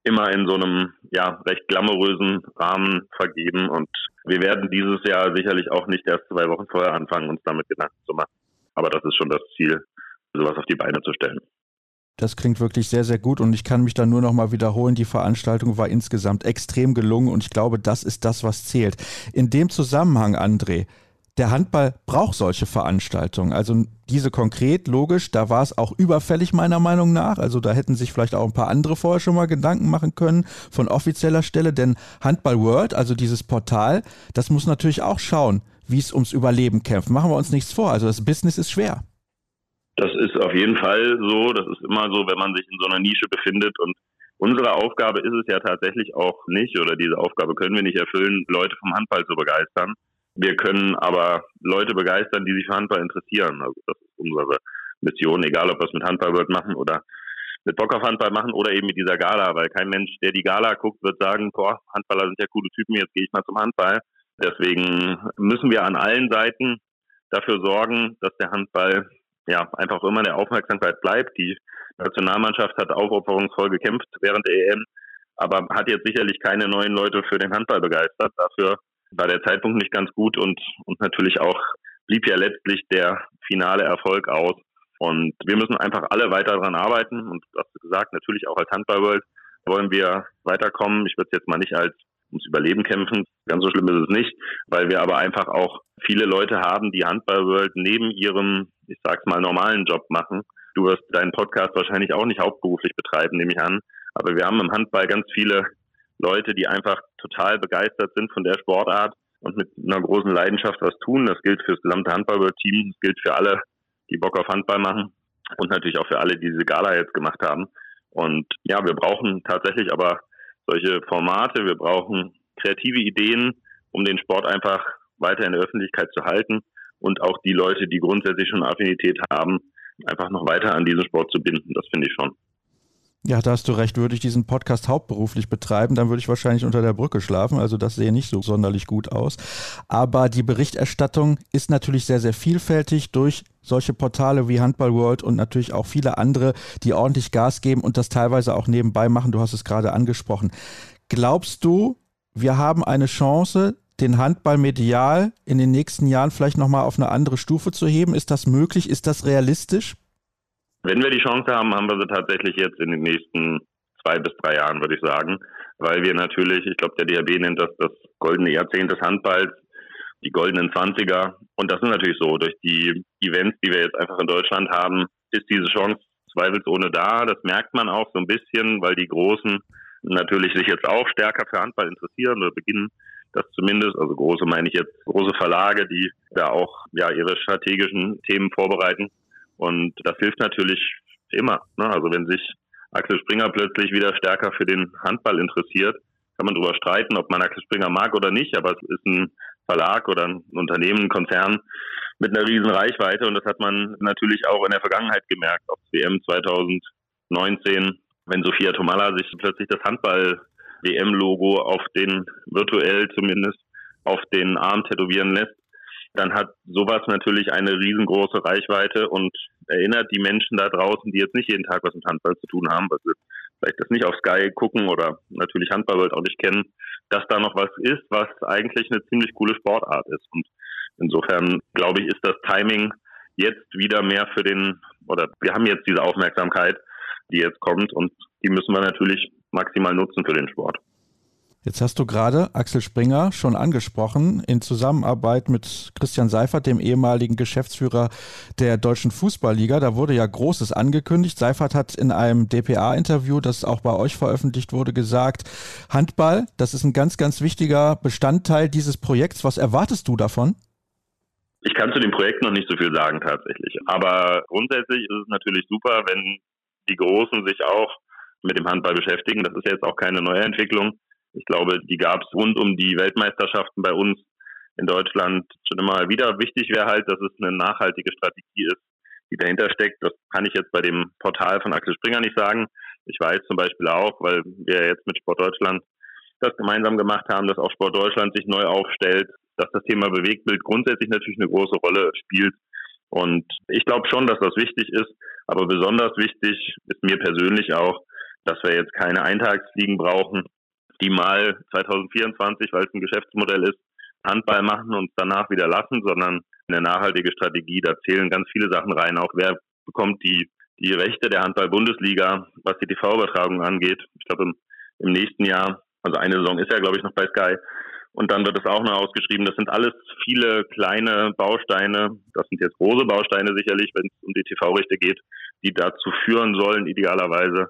Speaker 3: immer in so einem ja recht glamourösen Rahmen vergeben und wir werden dieses Jahr sicherlich auch nicht erst zwei Wochen vorher anfangen, uns damit Gedanken zu machen. Aber das ist schon das Ziel, sowas auf die Beine zu stellen.
Speaker 1: Das klingt wirklich sehr, sehr gut und ich kann mich da nur noch mal wiederholen. Die Veranstaltung war insgesamt extrem gelungen und ich glaube, das ist das, was zählt. In dem Zusammenhang, André, der Handball braucht solche Veranstaltungen. Also diese konkret, logisch, da war es auch überfällig meiner Meinung nach. Also da hätten sich vielleicht auch ein paar andere vorher schon mal Gedanken machen können von offizieller Stelle. Denn Handball World, also dieses Portal, das muss natürlich auch schauen, wie es ums Überleben kämpft. Machen wir uns nichts vor. Also das Business ist schwer.
Speaker 3: Das ist auf jeden Fall so. Das ist immer so, wenn man sich in so einer Nische befindet. Und unsere Aufgabe ist es ja tatsächlich auch nicht, oder diese Aufgabe können wir nicht erfüllen, Leute vom Handball zu begeistern. Wir können aber Leute begeistern, die sich für Handball interessieren. Also das ist unsere Mission, egal ob wir es mit Handball machen oder mit Bock auf Handball machen oder eben mit dieser Gala, weil kein Mensch, der die Gala guckt, wird sagen, boah, Handballer sind ja coole Typen, jetzt gehe ich mal zum Handball. Deswegen müssen wir an allen Seiten dafür sorgen, dass der Handball ja, einfach immer in der Aufmerksamkeit bleibt. Die Nationalmannschaft hat aufopferungsvoll gekämpft während der EM, aber hat jetzt sicherlich keine neuen Leute für den Handball begeistert. Dafür war der Zeitpunkt nicht ganz gut und, und natürlich auch blieb ja letztlich der finale Erfolg aus. Und wir müssen einfach alle weiter daran arbeiten. Und du hast gesagt, natürlich auch als Handballworld wollen wir weiterkommen. Ich würde es jetzt mal nicht als ums Überleben kämpfen. Ganz so schlimm ist es nicht, weil wir aber einfach auch viele Leute haben, die Handballworld neben ihrem, ich sag's mal, normalen Job machen. Du wirst deinen Podcast wahrscheinlich auch nicht hauptberuflich betreiben, nehme ich an. Aber wir haben im Handball ganz viele Leute, die einfach total begeistert sind von der Sportart und mit einer großen Leidenschaft was tun. Das gilt für das gesamte Handballteam, das gilt für alle, die Bock auf Handball machen und natürlich auch für alle, die diese Gala jetzt gemacht haben. Und ja, wir brauchen tatsächlich aber solche Formate, wir brauchen kreative Ideen, um den Sport einfach weiter in der Öffentlichkeit zu halten und auch die Leute, die grundsätzlich schon Affinität haben, einfach noch weiter an diesen Sport zu binden. Das finde ich schon.
Speaker 1: Ja, da hast du recht. Würde ich diesen Podcast hauptberuflich betreiben, dann würde ich wahrscheinlich unter der Brücke schlafen. Also das sehe nicht so sonderlich gut aus. Aber die Berichterstattung ist natürlich sehr, sehr vielfältig durch solche Portale wie Handball World und natürlich auch viele andere, die ordentlich Gas geben und das teilweise auch nebenbei machen. Du hast es gerade angesprochen. Glaubst du, wir haben eine Chance, den Handball medial in den nächsten Jahren vielleicht nochmal auf eine andere Stufe zu heben? Ist das möglich? Ist das realistisch?
Speaker 3: Wenn wir die Chance haben, haben wir sie tatsächlich jetzt in den nächsten zwei bis drei Jahren, würde ich sagen. Weil wir natürlich, ich glaube, der DRB nennt das das goldene Jahrzehnt des Handballs, die goldenen Zwanziger. Und das ist natürlich so. Durch die Events, die wir jetzt einfach in Deutschland haben, ist diese Chance zweifelsohne da. Das merkt man auch so ein bisschen, weil die Großen natürlich sich jetzt auch stärker für Handball interessieren oder beginnen das zumindest. Also große meine ich jetzt große Verlage, die da auch ja ihre strategischen Themen vorbereiten. Und das hilft natürlich immer. Ne? Also wenn sich Axel Springer plötzlich wieder stärker für den Handball interessiert, kann man darüber streiten, ob man Axel Springer mag oder nicht, aber es ist ein Verlag oder ein Unternehmen, ein Konzern mit einer riesen Reichweite und das hat man natürlich auch in der Vergangenheit gemerkt, auf WM 2019, wenn Sophia Tomala sich plötzlich das Handball-WM-Logo auf den, virtuell zumindest, auf den Arm tätowieren lässt, dann hat sowas natürlich eine riesengroße Reichweite und erinnert die Menschen da draußen, die jetzt nicht jeden Tag was mit Handball zu tun haben, weil sie vielleicht das nicht auf Sky gucken oder natürlich Handballwelt auch nicht kennen, dass da noch was ist, was eigentlich eine ziemlich coole Sportart ist. Und insofern glaube ich, ist das Timing jetzt wieder mehr für den, oder wir haben jetzt diese Aufmerksamkeit, die jetzt kommt und die müssen wir natürlich maximal nutzen für den Sport.
Speaker 1: Jetzt hast du gerade Axel Springer schon angesprochen, in Zusammenarbeit mit Christian Seifert, dem ehemaligen Geschäftsführer der Deutschen Fußballliga. Da wurde ja Großes angekündigt. Seifert hat in einem DPA-Interview, das auch bei euch veröffentlicht wurde, gesagt, Handball, das ist ein ganz, ganz wichtiger Bestandteil dieses Projekts. Was erwartest du davon?
Speaker 3: Ich kann zu dem Projekt noch nicht so viel sagen tatsächlich. Aber grundsätzlich ist es natürlich super, wenn die Großen sich auch mit dem Handball beschäftigen. Das ist jetzt auch keine neue Entwicklung. Ich glaube, die gab es rund um die Weltmeisterschaften bei uns in Deutschland schon immer wieder. Wichtig wäre halt, dass es eine nachhaltige Strategie ist, die dahinter steckt. Das kann ich jetzt bei dem Portal von Axel Springer nicht sagen. Ich weiß zum Beispiel auch, weil wir jetzt mit Sport Deutschland das gemeinsam gemacht haben, dass auch Sport Deutschland sich neu aufstellt, dass das Thema Bewegtbild grundsätzlich natürlich eine große Rolle spielt. Und ich glaube schon, dass das wichtig ist. Aber besonders wichtig ist mir persönlich auch, dass wir jetzt keine Eintagsfliegen brauchen, die mal 2024, weil es ein Geschäftsmodell ist, Handball machen und danach wieder lassen, sondern eine nachhaltige Strategie. Da zählen ganz viele Sachen rein. Auch wer bekommt die, die Rechte der Handball-Bundesliga, was die TV-Übertragung angeht. Ich glaube, im, im nächsten Jahr, also eine Saison ist ja, glaube ich, noch bei Sky. Und dann wird es auch noch ausgeschrieben. Das sind alles viele kleine Bausteine. Das sind jetzt große Bausteine sicherlich, wenn es um die TV-Rechte geht, die dazu führen sollen, idealerweise,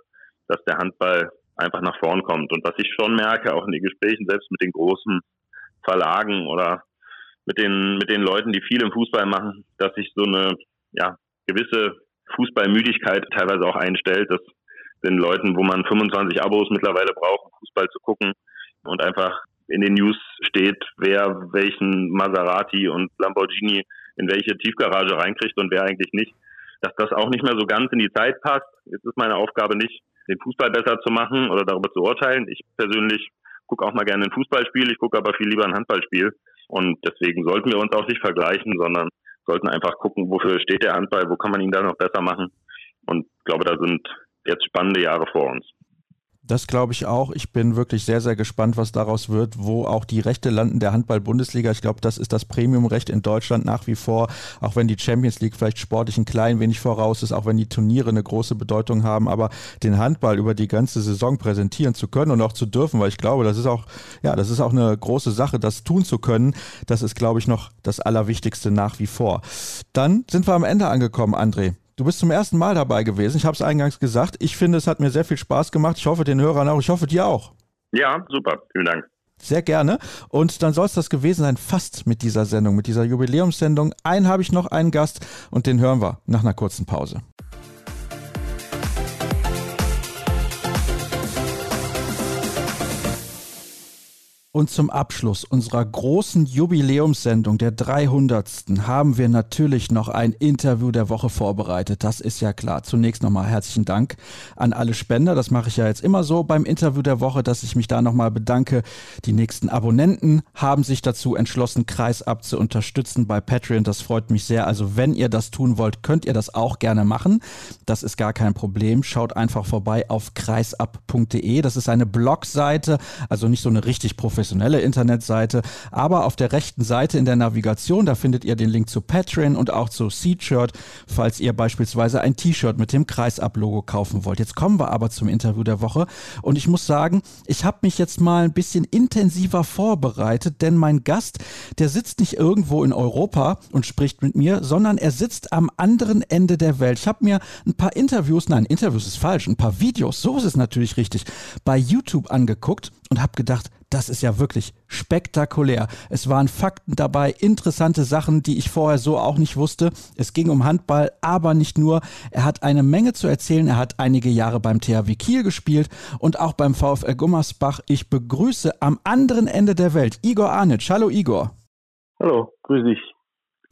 Speaker 3: dass der Handball einfach nach vorn kommt. Und was ich schon merke, auch in den Gesprächen, selbst mit den großen Verlagen oder mit den, mit den Leuten, die viel im Fußball machen, dass sich so eine, ja, gewisse Fußballmüdigkeit teilweise auch einstellt, dass den Leuten, wo man 25 Abos mittlerweile braucht, Fußball zu gucken und einfach in den News steht, wer welchen Maserati und Lamborghini in welche Tiefgarage reinkriegt und wer eigentlich nicht, dass das auch nicht mehr so ganz in die Zeit passt. Jetzt ist meine Aufgabe nicht, den Fußball besser zu machen oder darüber zu urteilen. Ich persönlich gucke auch mal gerne ein Fußballspiel, ich gucke aber viel lieber ein Handballspiel. Und deswegen sollten wir uns auch nicht vergleichen, sondern sollten einfach gucken, wofür steht der Handball, wo kann man ihn da noch besser machen. Und ich glaube, da sind jetzt spannende Jahre vor uns.
Speaker 1: Das glaube ich auch. Ich bin wirklich sehr, sehr gespannt, was daraus wird, wo auch die Rechte landen der Handball-Bundesliga. Ich glaube, das ist das Premium-Recht in Deutschland nach wie vor, auch wenn die Champions League vielleicht sportlich ein klein wenig voraus ist, auch wenn die Turniere eine große Bedeutung haben, aber den Handball über die ganze Saison präsentieren zu können und auch zu dürfen, weil ich glaube, das ist auch, ja, das ist auch eine große Sache, das tun zu können. Das ist, glaube ich, noch das Allerwichtigste nach wie vor. Dann sind wir am Ende angekommen, André. Du bist zum ersten Mal dabei gewesen. Ich habe es eingangs gesagt. Ich finde, es hat mir sehr viel Spaß gemacht. Ich hoffe, den Hörern auch. Ich hoffe, dir auch.
Speaker 3: Ja, super. Vielen Dank.
Speaker 1: Sehr gerne. Und dann soll es das gewesen sein, fast mit dieser Sendung, mit dieser Jubiläumssendung. Einen habe ich noch, einen Gast und den hören wir nach einer kurzen Pause. Und zum Abschluss unserer großen Jubiläumssendung der 300. haben wir natürlich noch ein Interview der Woche vorbereitet. Das ist ja klar. Zunächst nochmal herzlichen Dank an alle Spender. Das mache ich ja jetzt immer so beim Interview der Woche, dass ich mich da nochmal bedanke. Die nächsten Abonnenten haben sich dazu entschlossen, Kreisab zu unterstützen bei Patreon. Das freut mich sehr. Also wenn ihr das tun wollt, könnt ihr das auch gerne machen. Das ist gar kein Problem. Schaut einfach vorbei auf kreisab.de. Das ist eine Blogseite, also nicht so eine richtig professionelle professionelle Internetseite. Aber auf der rechten Seite in der Navigation, da findet ihr den Link zu Patreon und auch zu Seatshirt, falls ihr beispielsweise ein T-Shirt mit dem Kreisab-Logo kaufen wollt. Jetzt kommen wir aber zum Interview der Woche und ich muss sagen, ich habe mich jetzt mal ein bisschen intensiver vorbereitet, denn mein Gast, der sitzt nicht irgendwo in Europa und spricht mit mir, sondern er sitzt am anderen Ende der Welt. Ich habe mir ein paar Interviews, nein, Interviews ist falsch, ein paar Videos, so ist es natürlich richtig, bei YouTube angeguckt und habe gedacht, das ist ja wirklich spektakulär. Es waren Fakten dabei, interessante Sachen, die ich vorher so auch nicht wusste. Es ging um Handball, aber nicht nur. Er hat eine Menge zu erzählen. Er hat einige Jahre beim THW Kiel gespielt und auch beim VfL Gummersbach. Ich begrüße am anderen Ende der Welt Igor Arnitsch. Hallo Igor.
Speaker 4: Hallo, grüß dich.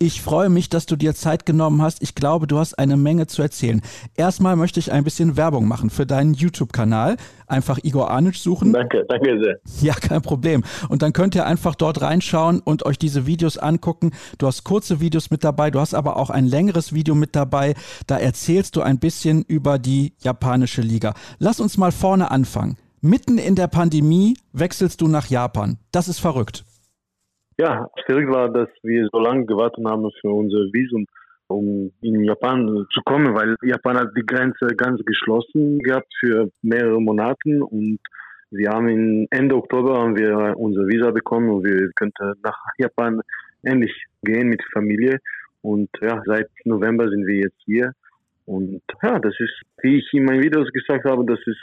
Speaker 1: Ich freue mich, dass du dir Zeit genommen hast. Ich glaube, du hast eine Menge zu erzählen. Erstmal möchte ich ein bisschen Werbung machen für deinen YouTube-Kanal. Einfach Igor Arnitsch suchen.
Speaker 4: Danke, danke sehr.
Speaker 1: Ja, kein Problem. Und dann könnt ihr einfach dort reinschauen und euch diese Videos angucken. Du hast kurze Videos mit dabei, du hast aber auch ein längeres Video mit dabei. Da erzählst du ein bisschen über die japanische Liga. Lass uns mal vorne anfangen. Mitten in der Pandemie wechselst du nach Japan. Das ist verrückt.
Speaker 4: Ja, verrückt war, dass wir so lange gewartet haben für unser Visum, um in Japan zu kommen, weil Japan hat die Grenze ganz geschlossen gehabt für mehrere Monate und Wir haben Ende Oktober haben wir unser Visa bekommen und wir könnten nach Japan endlich gehen mit Familie. Und ja, seit November sind wir jetzt hier. Und ja, das ist, wie ich in meinen Videos gesagt habe, das ist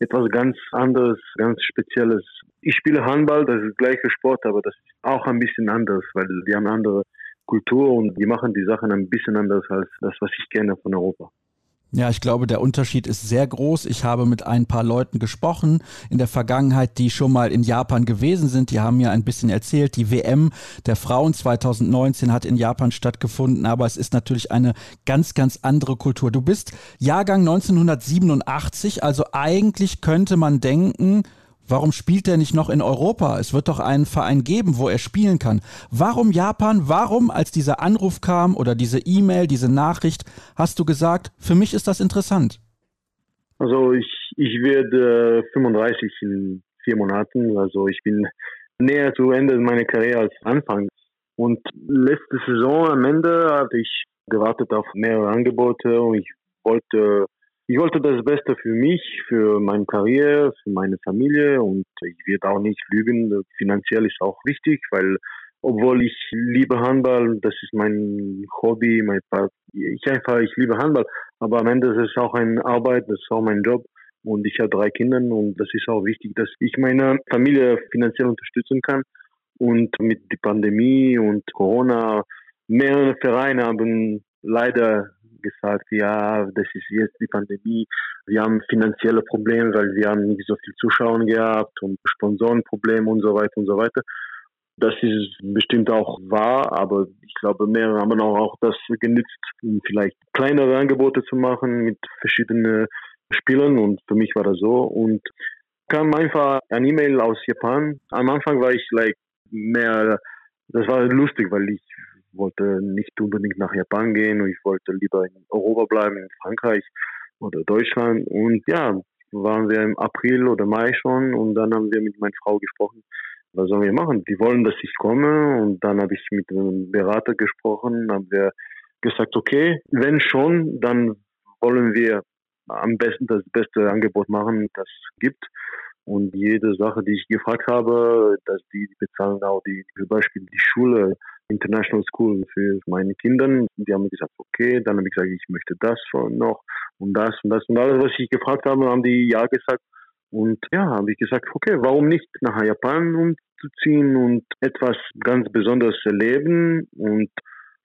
Speaker 4: etwas ganz anderes, ganz Spezielles. Ich spiele Handball, das ist der gleiche Sport, aber das ist auch ein bisschen anders, weil die haben andere Kultur und die machen die Sachen ein bisschen anders als das, was ich kenne von Europa.
Speaker 1: Ja, ich glaube, der Unterschied ist sehr groß. Ich habe mit ein paar Leuten gesprochen in der Vergangenheit, die schon mal in Japan gewesen sind. Die haben mir ein bisschen erzählt, die WM der Frauen 2019 hat in Japan stattgefunden, aber es ist natürlich eine ganz, ganz andere Kultur. Du bist Jahrgang 1987, also eigentlich könnte man denken, Warum spielt er nicht noch in Europa? Es wird doch einen Verein geben, wo er spielen kann. Warum Japan? Warum, als dieser Anruf kam oder diese E-Mail, diese Nachricht, hast du gesagt, für mich ist das interessant?
Speaker 4: Also ich, ich werde 35 in vier Monaten. Also ich bin näher zu Ende meiner Karriere als Anfang. Und letzte Saison am Ende hatte ich gewartet auf mehrere Angebote und ich wollte ich wollte das Beste für mich, für meine Karriere, für meine Familie und ich werde auch nicht lügen. Finanziell ist auch wichtig, weil obwohl ich liebe Handball, das ist mein Hobby, mein ich einfach, ich liebe Handball, aber am Ende ist es auch eine Arbeit, das ist auch mein Job und ich habe drei Kinder und das ist auch wichtig, dass ich meine Familie finanziell unterstützen kann und mit der Pandemie und Corona mehrere Vereine haben leider gesagt, ja, das ist jetzt die Pandemie, wir haben finanzielle Probleme, weil wir haben nicht so viel Zuschauer gehabt und Sponsorenprobleme und so weiter und so weiter. Das ist bestimmt auch wahr, aber ich glaube, mehrere haben auch das genützt, um vielleicht kleinere Angebote zu machen mit verschiedenen Spielern und für mich war das so und kam einfach ein E-Mail aus Japan. Am Anfang war ich like mehr, das war lustig, weil ich wollte nicht unbedingt nach Japan gehen und ich wollte lieber in Europa bleiben, in Frankreich oder Deutschland. Und ja, waren wir im April oder Mai schon und dann haben wir mit meiner Frau gesprochen, was sollen wir machen? Die wollen, dass ich komme und dann habe ich mit einem Berater gesprochen, haben wir gesagt, okay, wenn schon, dann wollen wir am besten das beste Angebot machen, das gibt. Und jede Sache, die ich gefragt habe, dass die bezahlen auch die, zum Beispiel die Schule, International School für meine Kinder. Die haben gesagt, okay, dann habe ich gesagt, ich möchte das noch und das und das und alles, was ich gefragt habe, haben die ja gesagt. Und ja, habe ich gesagt, okay, warum nicht nach Japan umzuziehen und etwas ganz Besonderes erleben. Und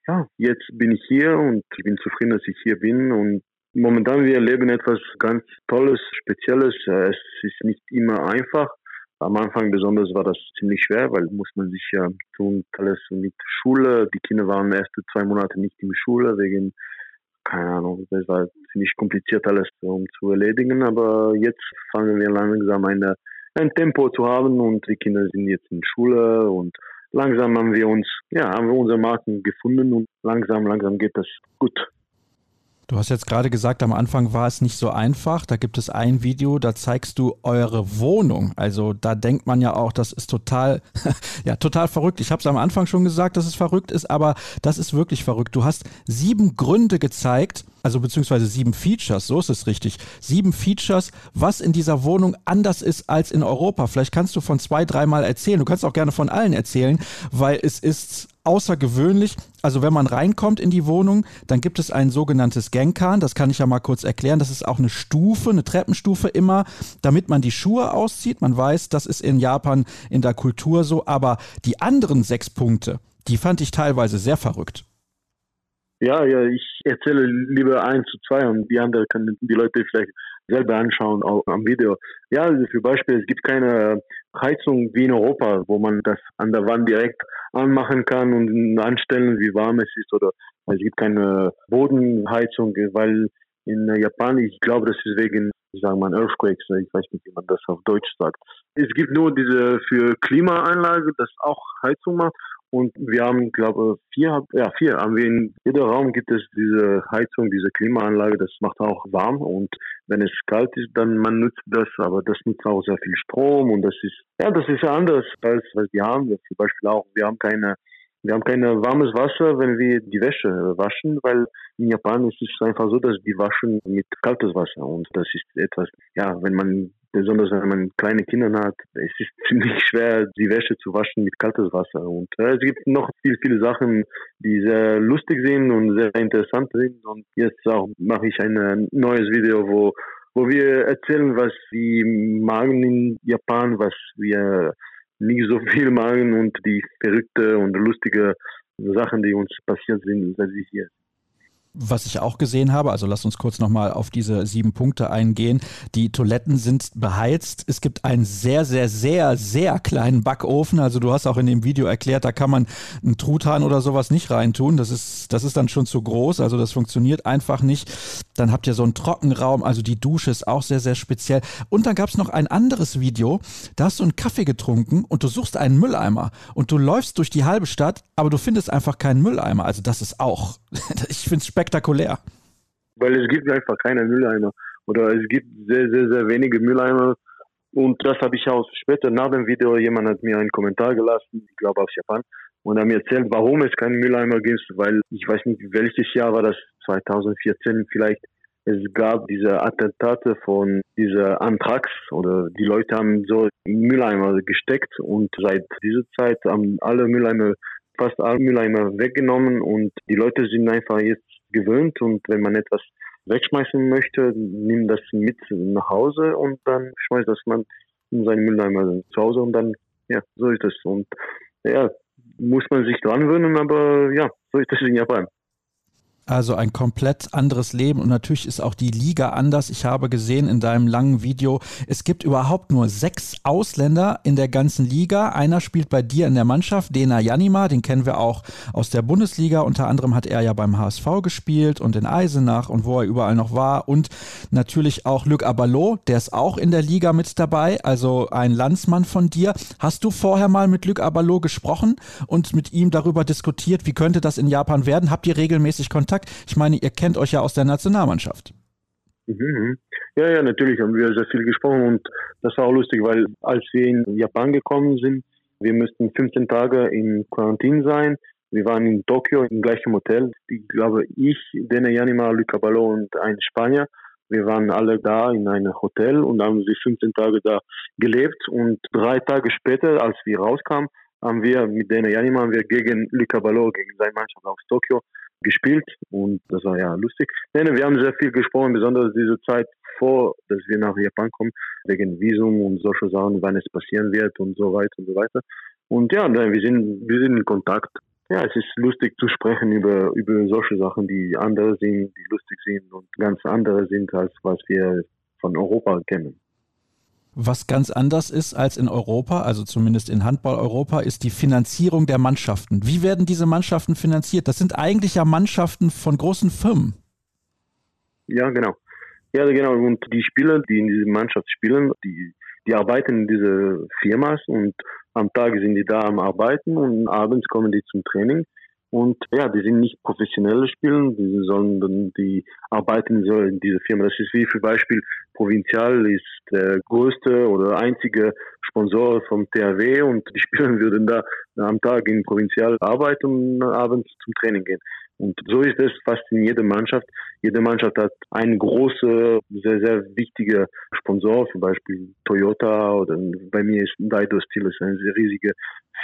Speaker 4: ja, jetzt bin ich hier und ich bin zufrieden, dass ich hier bin. Und momentan wir erleben etwas ganz Tolles, Spezielles. Es ist nicht immer einfach, am Anfang besonders war das ziemlich schwer, weil muss man sich ja tun, alles mit Schule. Die Kinder waren erste zwei Monate nicht in Schule wegen, keine Ahnung, das war ziemlich kompliziert alles um zu erledigen. Aber jetzt fangen wir langsam eine, ein Tempo zu haben und die Kinder sind jetzt in Schule und langsam haben wir uns, ja, haben wir unsere Marken gefunden und langsam, langsam geht das gut.
Speaker 1: Du hast jetzt gerade gesagt, am Anfang war es nicht so einfach. Da gibt es ein Video, da zeigst du eure Wohnung. Also da denkt man ja auch, das ist total, ja, total verrückt. Ich habe es am Anfang schon gesagt, dass es verrückt ist, aber das ist wirklich verrückt. Du hast sieben Gründe gezeigt, also beziehungsweise sieben Features, so ist es richtig. Sieben Features, was in dieser Wohnung anders ist als in Europa. Vielleicht kannst du von zwei, dreimal erzählen. Du kannst auch gerne von allen erzählen, weil es ist außergewöhnlich. Also wenn man reinkommt in die Wohnung, dann gibt es ein sogenanntes Genkan. Das kann ich ja mal kurz erklären. Das ist auch eine Stufe, eine Treppenstufe immer, damit man die Schuhe auszieht. Man weiß, das ist in Japan in der Kultur so. Aber die anderen sechs Punkte, die fand ich teilweise sehr verrückt.
Speaker 4: Ja, ja, ich erzähle lieber eins zu zwei und die anderen können die Leute vielleicht selber anschauen auch am Video. Ja, also für Beispiel, es gibt keine Heizung wie in Europa, wo man das an der Wand direkt anmachen kann und anstellen, wie warm es ist oder es gibt keine Bodenheizung, weil in Japan, ich glaube, das ist wegen, sagen wir mal, Earthquakes, ich weiß nicht, wie man das auf Deutsch sagt. Es gibt nur diese für Klimaanlage, das auch Heizung macht und wir haben, glaube vier, ja, vier haben wir in jeder Raum gibt es diese Heizung, diese Klimaanlage, das macht auch warm. Und wenn es kalt ist, dann man nutzt das, aber das nutzt auch sehr viel Strom und das ist, ja, das ist anders als was wir haben. Zum Beispiel auch, wir haben keine Wir haben kein warmes Wasser, wenn wir die Wäsche waschen, weil in Japan ist es einfach so, dass die waschen mit kaltes Wasser. Und das ist etwas, ja, wenn man, besonders wenn man kleine Kinder hat, es ist ziemlich schwer, die Wäsche zu waschen mit kaltes Wasser. Und äh, es gibt noch viele, viele Sachen, die sehr lustig sind und sehr interessant sind. Und jetzt auch mache ich ein neues Video, wo wo wir erzählen, was wir magen in Japan, was wir nicht so viel machen und die verrückte und lustige Sachen, die uns passiert sind, seit wir hier
Speaker 1: was ich auch gesehen habe, also lass uns kurz nochmal auf diese sieben Punkte eingehen. Die Toiletten sind beheizt. Es gibt einen sehr, sehr, sehr, sehr kleinen Backofen. Also du hast auch in dem Video erklärt, da kann man einen Truthahn oder sowas nicht reintun. Das ist, das ist dann schon zu groß. Also das funktioniert einfach nicht. Dann habt ihr so einen Trockenraum. Also die Dusche ist auch sehr, sehr speziell. Und dann gab es noch ein anderes Video. Da hast du einen Kaffee getrunken und du suchst einen Mülleimer. Und du läufst durch die halbe Stadt, aber du findest einfach keinen Mülleimer. Also das ist auch, ich finde es spektakulär.
Speaker 4: Weil es gibt einfach keine Mülleimer. Oder es gibt sehr, sehr, sehr wenige Mülleimer. Und das habe ich auch später nach dem Video, jemand hat mir einen Kommentar gelassen, ich glaube aus Japan, und hat mir erzählt, warum es keinen Mülleimer gibt, weil ich weiß nicht, welches Jahr war das, 2014 vielleicht, es gab diese Attentate von dieser Antrax oder die Leute haben so Mülleimer gesteckt und seit dieser Zeit haben alle Mülleimer, fast alle Mülleimer weggenommen und die Leute sind einfach jetzt gewöhnt und wenn man etwas wegschmeißen möchte, nimmt das mit nach Hause und dann schmeißt das man in seinen Mülleimer zu Hause und dann, ja, so ist es. Und ja, muss man sich dran gewöhnen, aber ja, so ist es in Japan.
Speaker 1: Also ein komplett anderes Leben und natürlich ist auch die Liga anders. Ich habe gesehen in deinem langen Video, es gibt überhaupt nur sechs Ausländer in der ganzen Liga. Einer spielt bei dir in der Mannschaft, Dena Janima, den kennen wir auch aus der Bundesliga. Unter anderem hat er ja beim HSV gespielt und in Eisenach und wo er überall noch war. Und natürlich auch Luc Abalo, der ist auch in der Liga mit dabei, also ein Landsmann von dir. Hast du vorher mal mit Luc Abalo gesprochen und mit ihm darüber diskutiert, wie könnte das in Japan werden? Habt ihr regelmäßig Kontakt? Kontakt? Ich meine, ihr kennt euch ja aus der Nationalmannschaft.
Speaker 4: Mhm. Ja, ja, natürlich haben wir sehr viel gesprochen und das war auch lustig, weil als wir in Japan gekommen sind, wir müssten 15 Tage in Quarantäne sein. Wir waren in Tokio im gleichen Hotel. Ich glaube, ich, Dene Janima, Luca Ballo und ein Spanier. Wir waren alle da in einem Hotel und haben sie 15 Tage da gelebt. Und drei Tage später, als wir rauskamen, haben wir mit Dene Janima haben wir gegen Luca Ballo, gegen seine Mannschaft aus Tokio, gespielt und das war ja lustig. Nein, wir haben sehr viel gesprochen, besonders diese Zeit vor, dass wir nach Japan kommen, wegen Visum und solche Sachen, wann es passieren wird und so weiter und so weiter. Und ja, wir sind, wir sind in Kontakt. Ja, es ist lustig zu sprechen über, über solche Sachen, die andere sind, die lustig sind und ganz andere sind, als was wir von Europa kennen.
Speaker 1: Was ganz anders ist als in Europa, also zumindest in Handball Europa, ist die Finanzierung der Mannschaften. Wie werden diese Mannschaften finanziert? Das sind eigentlich ja Mannschaften von großen Firmen.
Speaker 4: Ja, genau. Ja, genau. Und die Spieler, die in dieser Mannschaft spielen, die, die arbeiten in dieser Firmas und am Tag sind die da am Arbeiten und abends kommen die zum Training. Und ja, die sind nicht professionelle Spieler, sollen die arbeiten so in dieser Firma. Das ist wie für Beispiel Provinzial ist der größte oder einzige Sponsor vom THW und die Spieler würden da am Tag in Provinzial arbeiten und abends zum Training gehen. Und so ist es fast in jeder Mannschaft. Jede Mannschaft hat einen großen, sehr, sehr wichtiger Sponsor, zum Beispiel Toyota oder bei mir ist Daido ist eine riesige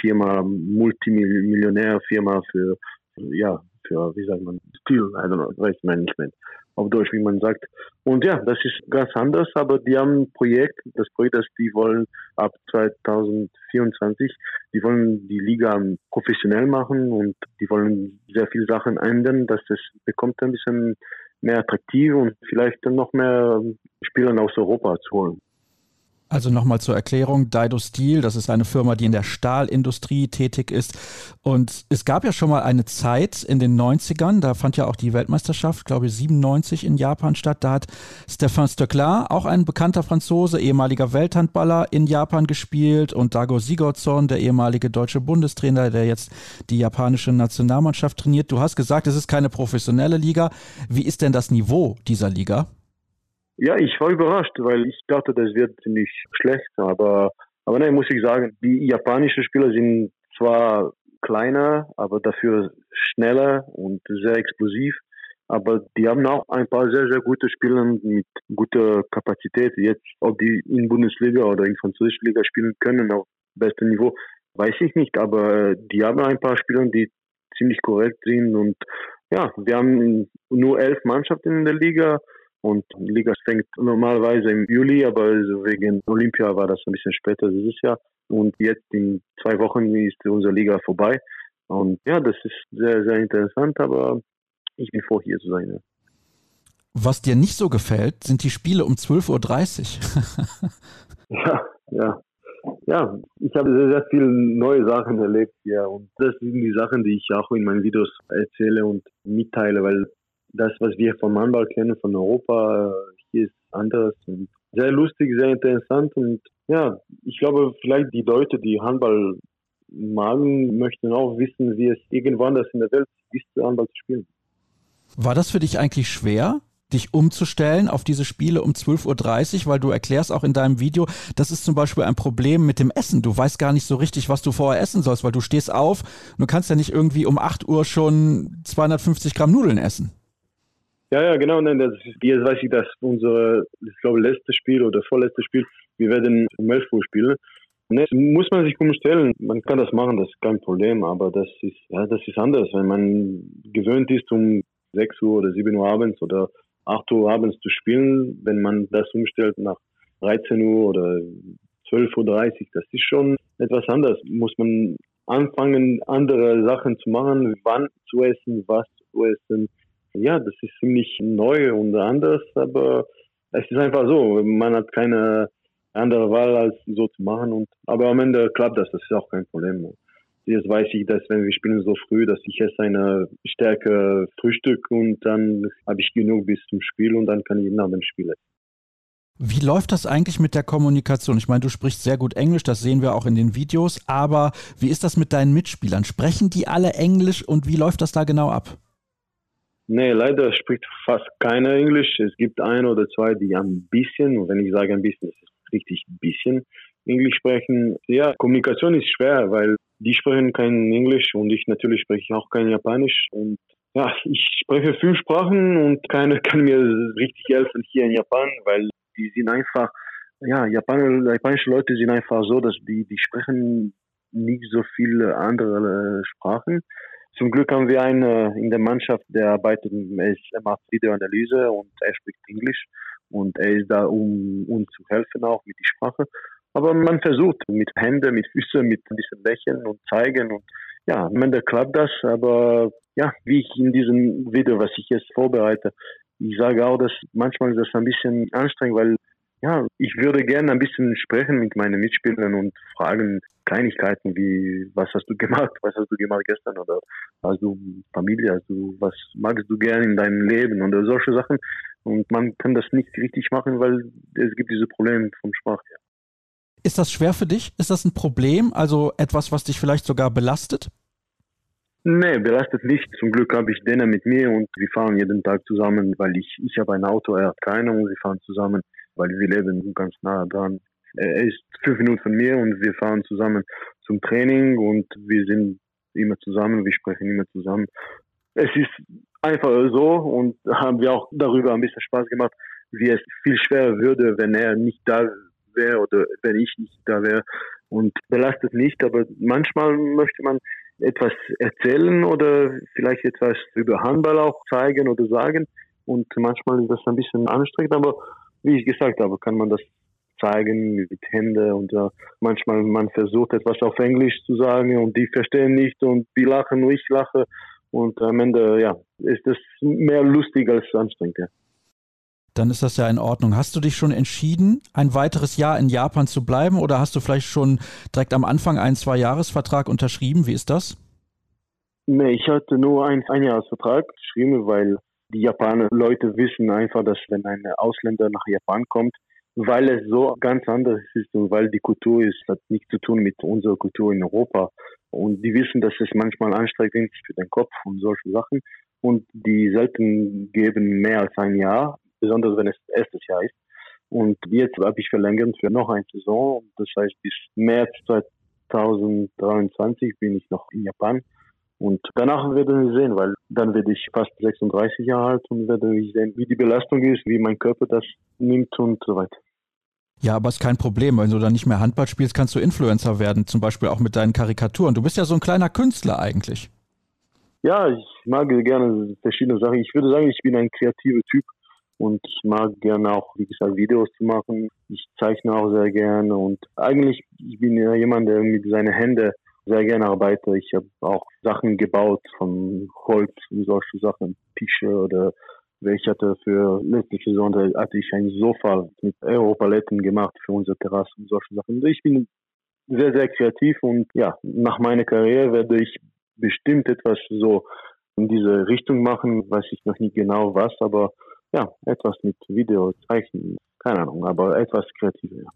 Speaker 4: Firma, Multimillionärfirma für, ja, für, wie sagt man, Steel, I don't know, Waste Management auf Deutsch, wie man sagt. Und ja, das ist ganz anders, aber die haben ein Projekt, das Projekt, das die wollen ab 2024, die wollen die Liga professionell machen und die wollen sehr viele Sachen ändern, dass es bekommt ein bisschen mehr attraktiv und vielleicht dann noch mehr Spieler aus Europa zu holen.
Speaker 1: Also nochmal zur Erklärung, Dido Steel, das ist eine Firma, die in der Stahlindustrie tätig ist. Und es gab ja schon mal eine Zeit in den 90ern, da fand ja auch die Weltmeisterschaft, glaube ich, 97 in Japan statt. Da hat Stéphane Stöckler, auch ein bekannter Franzose, ehemaliger Welthandballer, in Japan gespielt und Dago Sigurdsson, der ehemalige deutsche Bundestrainer, der jetzt die japanische Nationalmannschaft trainiert. Du hast gesagt, es ist keine professionelle Liga. Wie ist denn das Niveau dieser Liga?
Speaker 4: Ja, ich war überrascht, weil ich dachte, das wird ziemlich schlecht, aber, aber nein, muss ich sagen, die japanischen Spieler sind zwar kleiner, aber dafür schneller und sehr explosiv. Aber die haben auch ein paar sehr, sehr gute Spieler mit guter Kapazität. Jetzt, ob die in Bundesliga oder in französischer Liga spielen können auf bestem Niveau, weiß ich nicht. Aber äh, die haben ein paar Spieler, die ziemlich korrekt sind. Und ja, wir haben nur elf Mannschaften in der Liga. Und die Liga fängt normalerweise im Juli, aber wegen Olympia war das ein bisschen später dieses Jahr. Und jetzt in zwei Wochen ist unsere Liga vorbei. Und ja, das ist sehr, sehr interessant, aber ich bin froh, hier zu sein. Ja.
Speaker 1: Was dir nicht so gefällt, sind die Spiele um 12.30
Speaker 4: Uhr. ja, ja. Ja, ich habe sehr, sehr viele neue Sachen erlebt hier und das sind die Sachen, die ich auch in meinen Videos erzähle und mitteile, weil das, was wir vom Handball kennen, von Europa, hier ist anders und sehr lustig, sehr interessant und ja, ich glaube, vielleicht die Leute, die Handball magen, möchten auch wissen, wie es irgendwann das in der Welt ist, Handball zu spielen.
Speaker 1: War das für dich eigentlich schwer, dich umzustellen auf diese Spiele um 12.30 Uhr, weil du erklärst auch in deinem Video, das ist zum Beispiel ein Problem mit dem Essen. Du weißt gar nicht so richtig, was du vorher essen sollst, weil du stehst auf und du kannst ja nicht irgendwie um 8 Uhr schon 250 Gramm Nudeln essen.
Speaker 4: Ja, ja, genau. Nein, das jetzt weiß ich, dass unser, ich glaube, letztes Spiel oder vorletztes Spiel, wir werden um 11 Uhr spielen. Ne, muss man sich umstellen. Man kann das machen, das ist kein Problem, aber das ist, ja, das ist anders. Wenn man gewöhnt ist, um 6 Uhr oder 7 Uhr abends oder 8 Uhr abends zu spielen, wenn man das umstellt nach 13 Uhr oder 12.30 Uhr, das ist schon etwas anders. Muss man anfangen, andere Sachen zu machen, wann zu essen, was zu essen. Ja, das ist ziemlich neu und anders, aber es ist einfach so. Man hat keine andere Wahl, als so zu machen. Und, aber am Ende klappt das, das ist auch kein Problem. Jetzt weiß ich, dass wenn wir spielen so früh, dass ich esse eine stärke Frühstück und dann habe ich genug bis zum Spiel und dann kann ich nach dem Spiel essen.
Speaker 1: Wie läuft das eigentlich mit der Kommunikation? Ich meine, du sprichst sehr gut Englisch, das sehen wir auch in den Videos, aber wie ist das mit deinen Mitspielern? Sprechen die alle Englisch und wie läuft das da genau ab?
Speaker 4: Nee, leider spricht fast keiner Englisch. Es gibt ein oder zwei, die ein bisschen, und wenn ich sage ein bisschen, ist es richtig ein bisschen Englisch sprechen. Ja, Kommunikation ist schwer, weil die sprechen kein Englisch und ich natürlich spreche auch kein Japanisch und ja, ich spreche fünf Sprachen und keiner kann mir richtig helfen hier in Japan, weil die sind einfach, ja, Japan, japanische Leute sind einfach so, dass die, die sprechen nicht so viele andere Sprachen. Zum Glück haben wir einen in der Mannschaft, der arbeitet, er macht Videoanalyse und er spricht Englisch und er ist da, um uns zu helfen auch mit der Sprache. Aber man versucht mit Händen, mit Füßen, mit ein bisschen Lächeln und zeigen und ja, am Ende klappt das, aber ja, wie ich in diesem Video, was ich jetzt vorbereite, ich sage auch, dass manchmal ist das ein bisschen anstrengend, weil ja, ich würde gerne ein bisschen sprechen mit meinen Mitspielern und fragen Kleinigkeiten wie, was hast du gemacht, was hast du gemacht gestern oder hast du Familie, hast du, was magst du gerne in deinem Leben oder solche Sachen. Und man kann das nicht richtig machen, weil es gibt diese Probleme vom Sprach her.
Speaker 1: Ist das schwer für dich? Ist das ein Problem? Also etwas, was dich vielleicht sogar belastet?
Speaker 4: Nee, belastet nicht. Zum Glück habe ich den mit mir und wir fahren jeden Tag zusammen, weil ich, ich habe ein Auto, er hat keine und wir fahren zusammen, weil wir leben ganz nah dran. Er ist fünf Minuten von mir und wir fahren zusammen zum Training und wir sind immer zusammen, wir sprechen immer zusammen. Es ist einfach so und haben wir auch darüber ein bisschen Spaß gemacht, wie es viel schwerer würde, wenn er nicht da wäre oder wenn ich nicht da wäre und belastet nicht, aber manchmal möchte man etwas erzählen oder vielleicht etwas über Handball auch zeigen oder sagen und manchmal ist das ein bisschen anstrengend, aber wie ich gesagt habe, kann man das zeigen mit Händen und ja, manchmal man versucht etwas auf Englisch zu sagen und die verstehen nicht und die lachen und ich lache und am Ende ja ist das mehr lustig als anstrengend. Ja
Speaker 1: dann ist das ja in Ordnung. Hast du dich schon entschieden, ein weiteres Jahr in Japan zu bleiben oder hast du vielleicht schon direkt am Anfang einen Zwei-Jahres-Vertrag unterschrieben? Wie ist das?
Speaker 4: Nee, ich hatte nur einen Einjahresvertrag geschrieben, weil die Japaner Leute wissen einfach, dass wenn ein Ausländer nach Japan kommt, weil es so ganz anders ist und weil die Kultur ist, hat nichts zu tun mit unserer Kultur in Europa. Und die wissen, dass es manchmal anstrengend ist für den Kopf und solche Sachen. Und die selten geben mehr als ein Jahr besonders wenn es erstes Jahr ist. Und jetzt habe ich verlängert für noch eine Saison. Das heißt, bis März 2023 bin ich noch in Japan. Und danach werden wir sehen, weil dann werde ich fast 36 Jahre alt und werde ich sehen, wie die Belastung ist, wie mein Körper das nimmt und so weiter.
Speaker 1: Ja, aber ist kein Problem. Wenn du dann nicht mehr Handball spielst, kannst du Influencer werden, zum Beispiel auch mit deinen Karikaturen. Du bist ja so ein kleiner Künstler eigentlich.
Speaker 4: Ja, ich mag gerne verschiedene Sachen. Ich würde sagen, ich bin ein kreativer Typ und ich mag gerne auch, wie gesagt, Videos zu machen. Ich zeichne auch sehr gerne und eigentlich, ich bin ja jemand, der mit seinen Händen sehr gerne arbeitet. Ich habe auch Sachen gebaut von Holz und solche Sachen, Tische oder ich hatte für letzte Saison hatte ich ein Sofa mit Europaletten gemacht für unsere Terrasse und solche Sachen. Ich bin sehr, sehr kreativ und ja, nach meiner Karriere werde ich bestimmt etwas so in diese Richtung machen, weiß ich noch nicht genau was, aber ja, etwas mit Video zeichnen, keine Ahnung, aber etwas kreativer. Ja.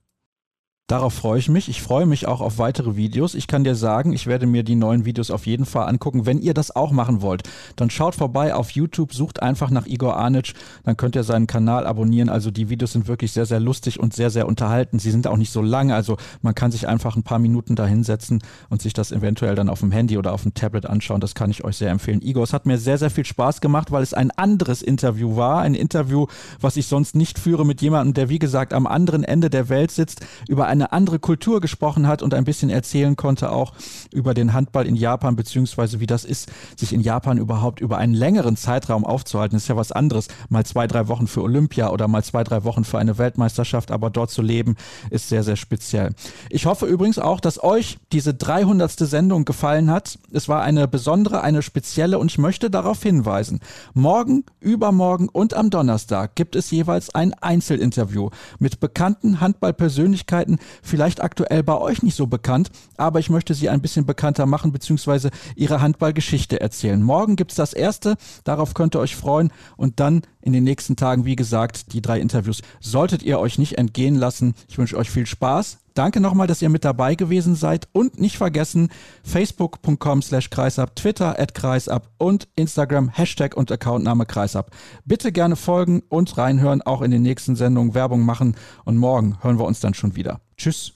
Speaker 1: Darauf freue ich mich. Ich freue mich auch auf weitere Videos. Ich kann dir sagen, ich werde mir die neuen Videos auf jeden Fall angucken. Wenn ihr das auch machen wollt, dann schaut vorbei auf YouTube, sucht einfach nach Igor Arnic, dann könnt ihr seinen Kanal abonnieren. Also die Videos sind wirklich sehr, sehr lustig und sehr, sehr unterhalten. Sie sind auch nicht so lang, also man kann sich einfach ein paar Minuten da hinsetzen und sich das eventuell dann auf dem Handy oder auf dem Tablet anschauen. Das kann ich euch sehr empfehlen. Igor, es hat mir sehr, sehr viel Spaß gemacht, weil es ein anderes Interview war. Ein Interview, was ich sonst nicht führe mit jemandem, der wie gesagt am anderen Ende der Welt sitzt, über eine andere Kultur gesprochen hat und ein bisschen erzählen konnte auch über den Handball in Japan, beziehungsweise wie das ist, sich in Japan überhaupt über einen längeren Zeitraum aufzuhalten. Das ist ja was anderes. Mal zwei, drei Wochen für Olympia oder mal zwei, drei Wochen für eine Weltmeisterschaft, aber dort zu leben ist sehr, sehr speziell. Ich hoffe übrigens auch, dass euch diese 300. Sendung gefallen hat. Es war eine besondere, eine spezielle und ich möchte darauf hinweisen. Morgen, übermorgen und am Donnerstag gibt es jeweils ein Einzelinterview mit bekannten Handballpersönlichkeiten, vielleicht aktuell bei euch nicht so bekannt, aber ich möchte sie ein bisschen bekannter machen, beziehungsweise ihre Handballgeschichte erzählen. Morgen gibt es das erste, darauf könnt ihr euch freuen und dann in den nächsten Tagen, wie gesagt, die drei Interviews solltet ihr euch nicht entgehen lassen. Ich wünsche euch viel Spaß. Danke nochmal, dass ihr mit dabei gewesen seid und nicht vergessen, facebook.com slash kreisab, Twitter at kreisab und Instagram Hashtag und Accountname kreisab. Bitte gerne folgen und reinhören, auch in den nächsten Sendungen Werbung machen und morgen hören wir uns dann schon wieder. Tschüss.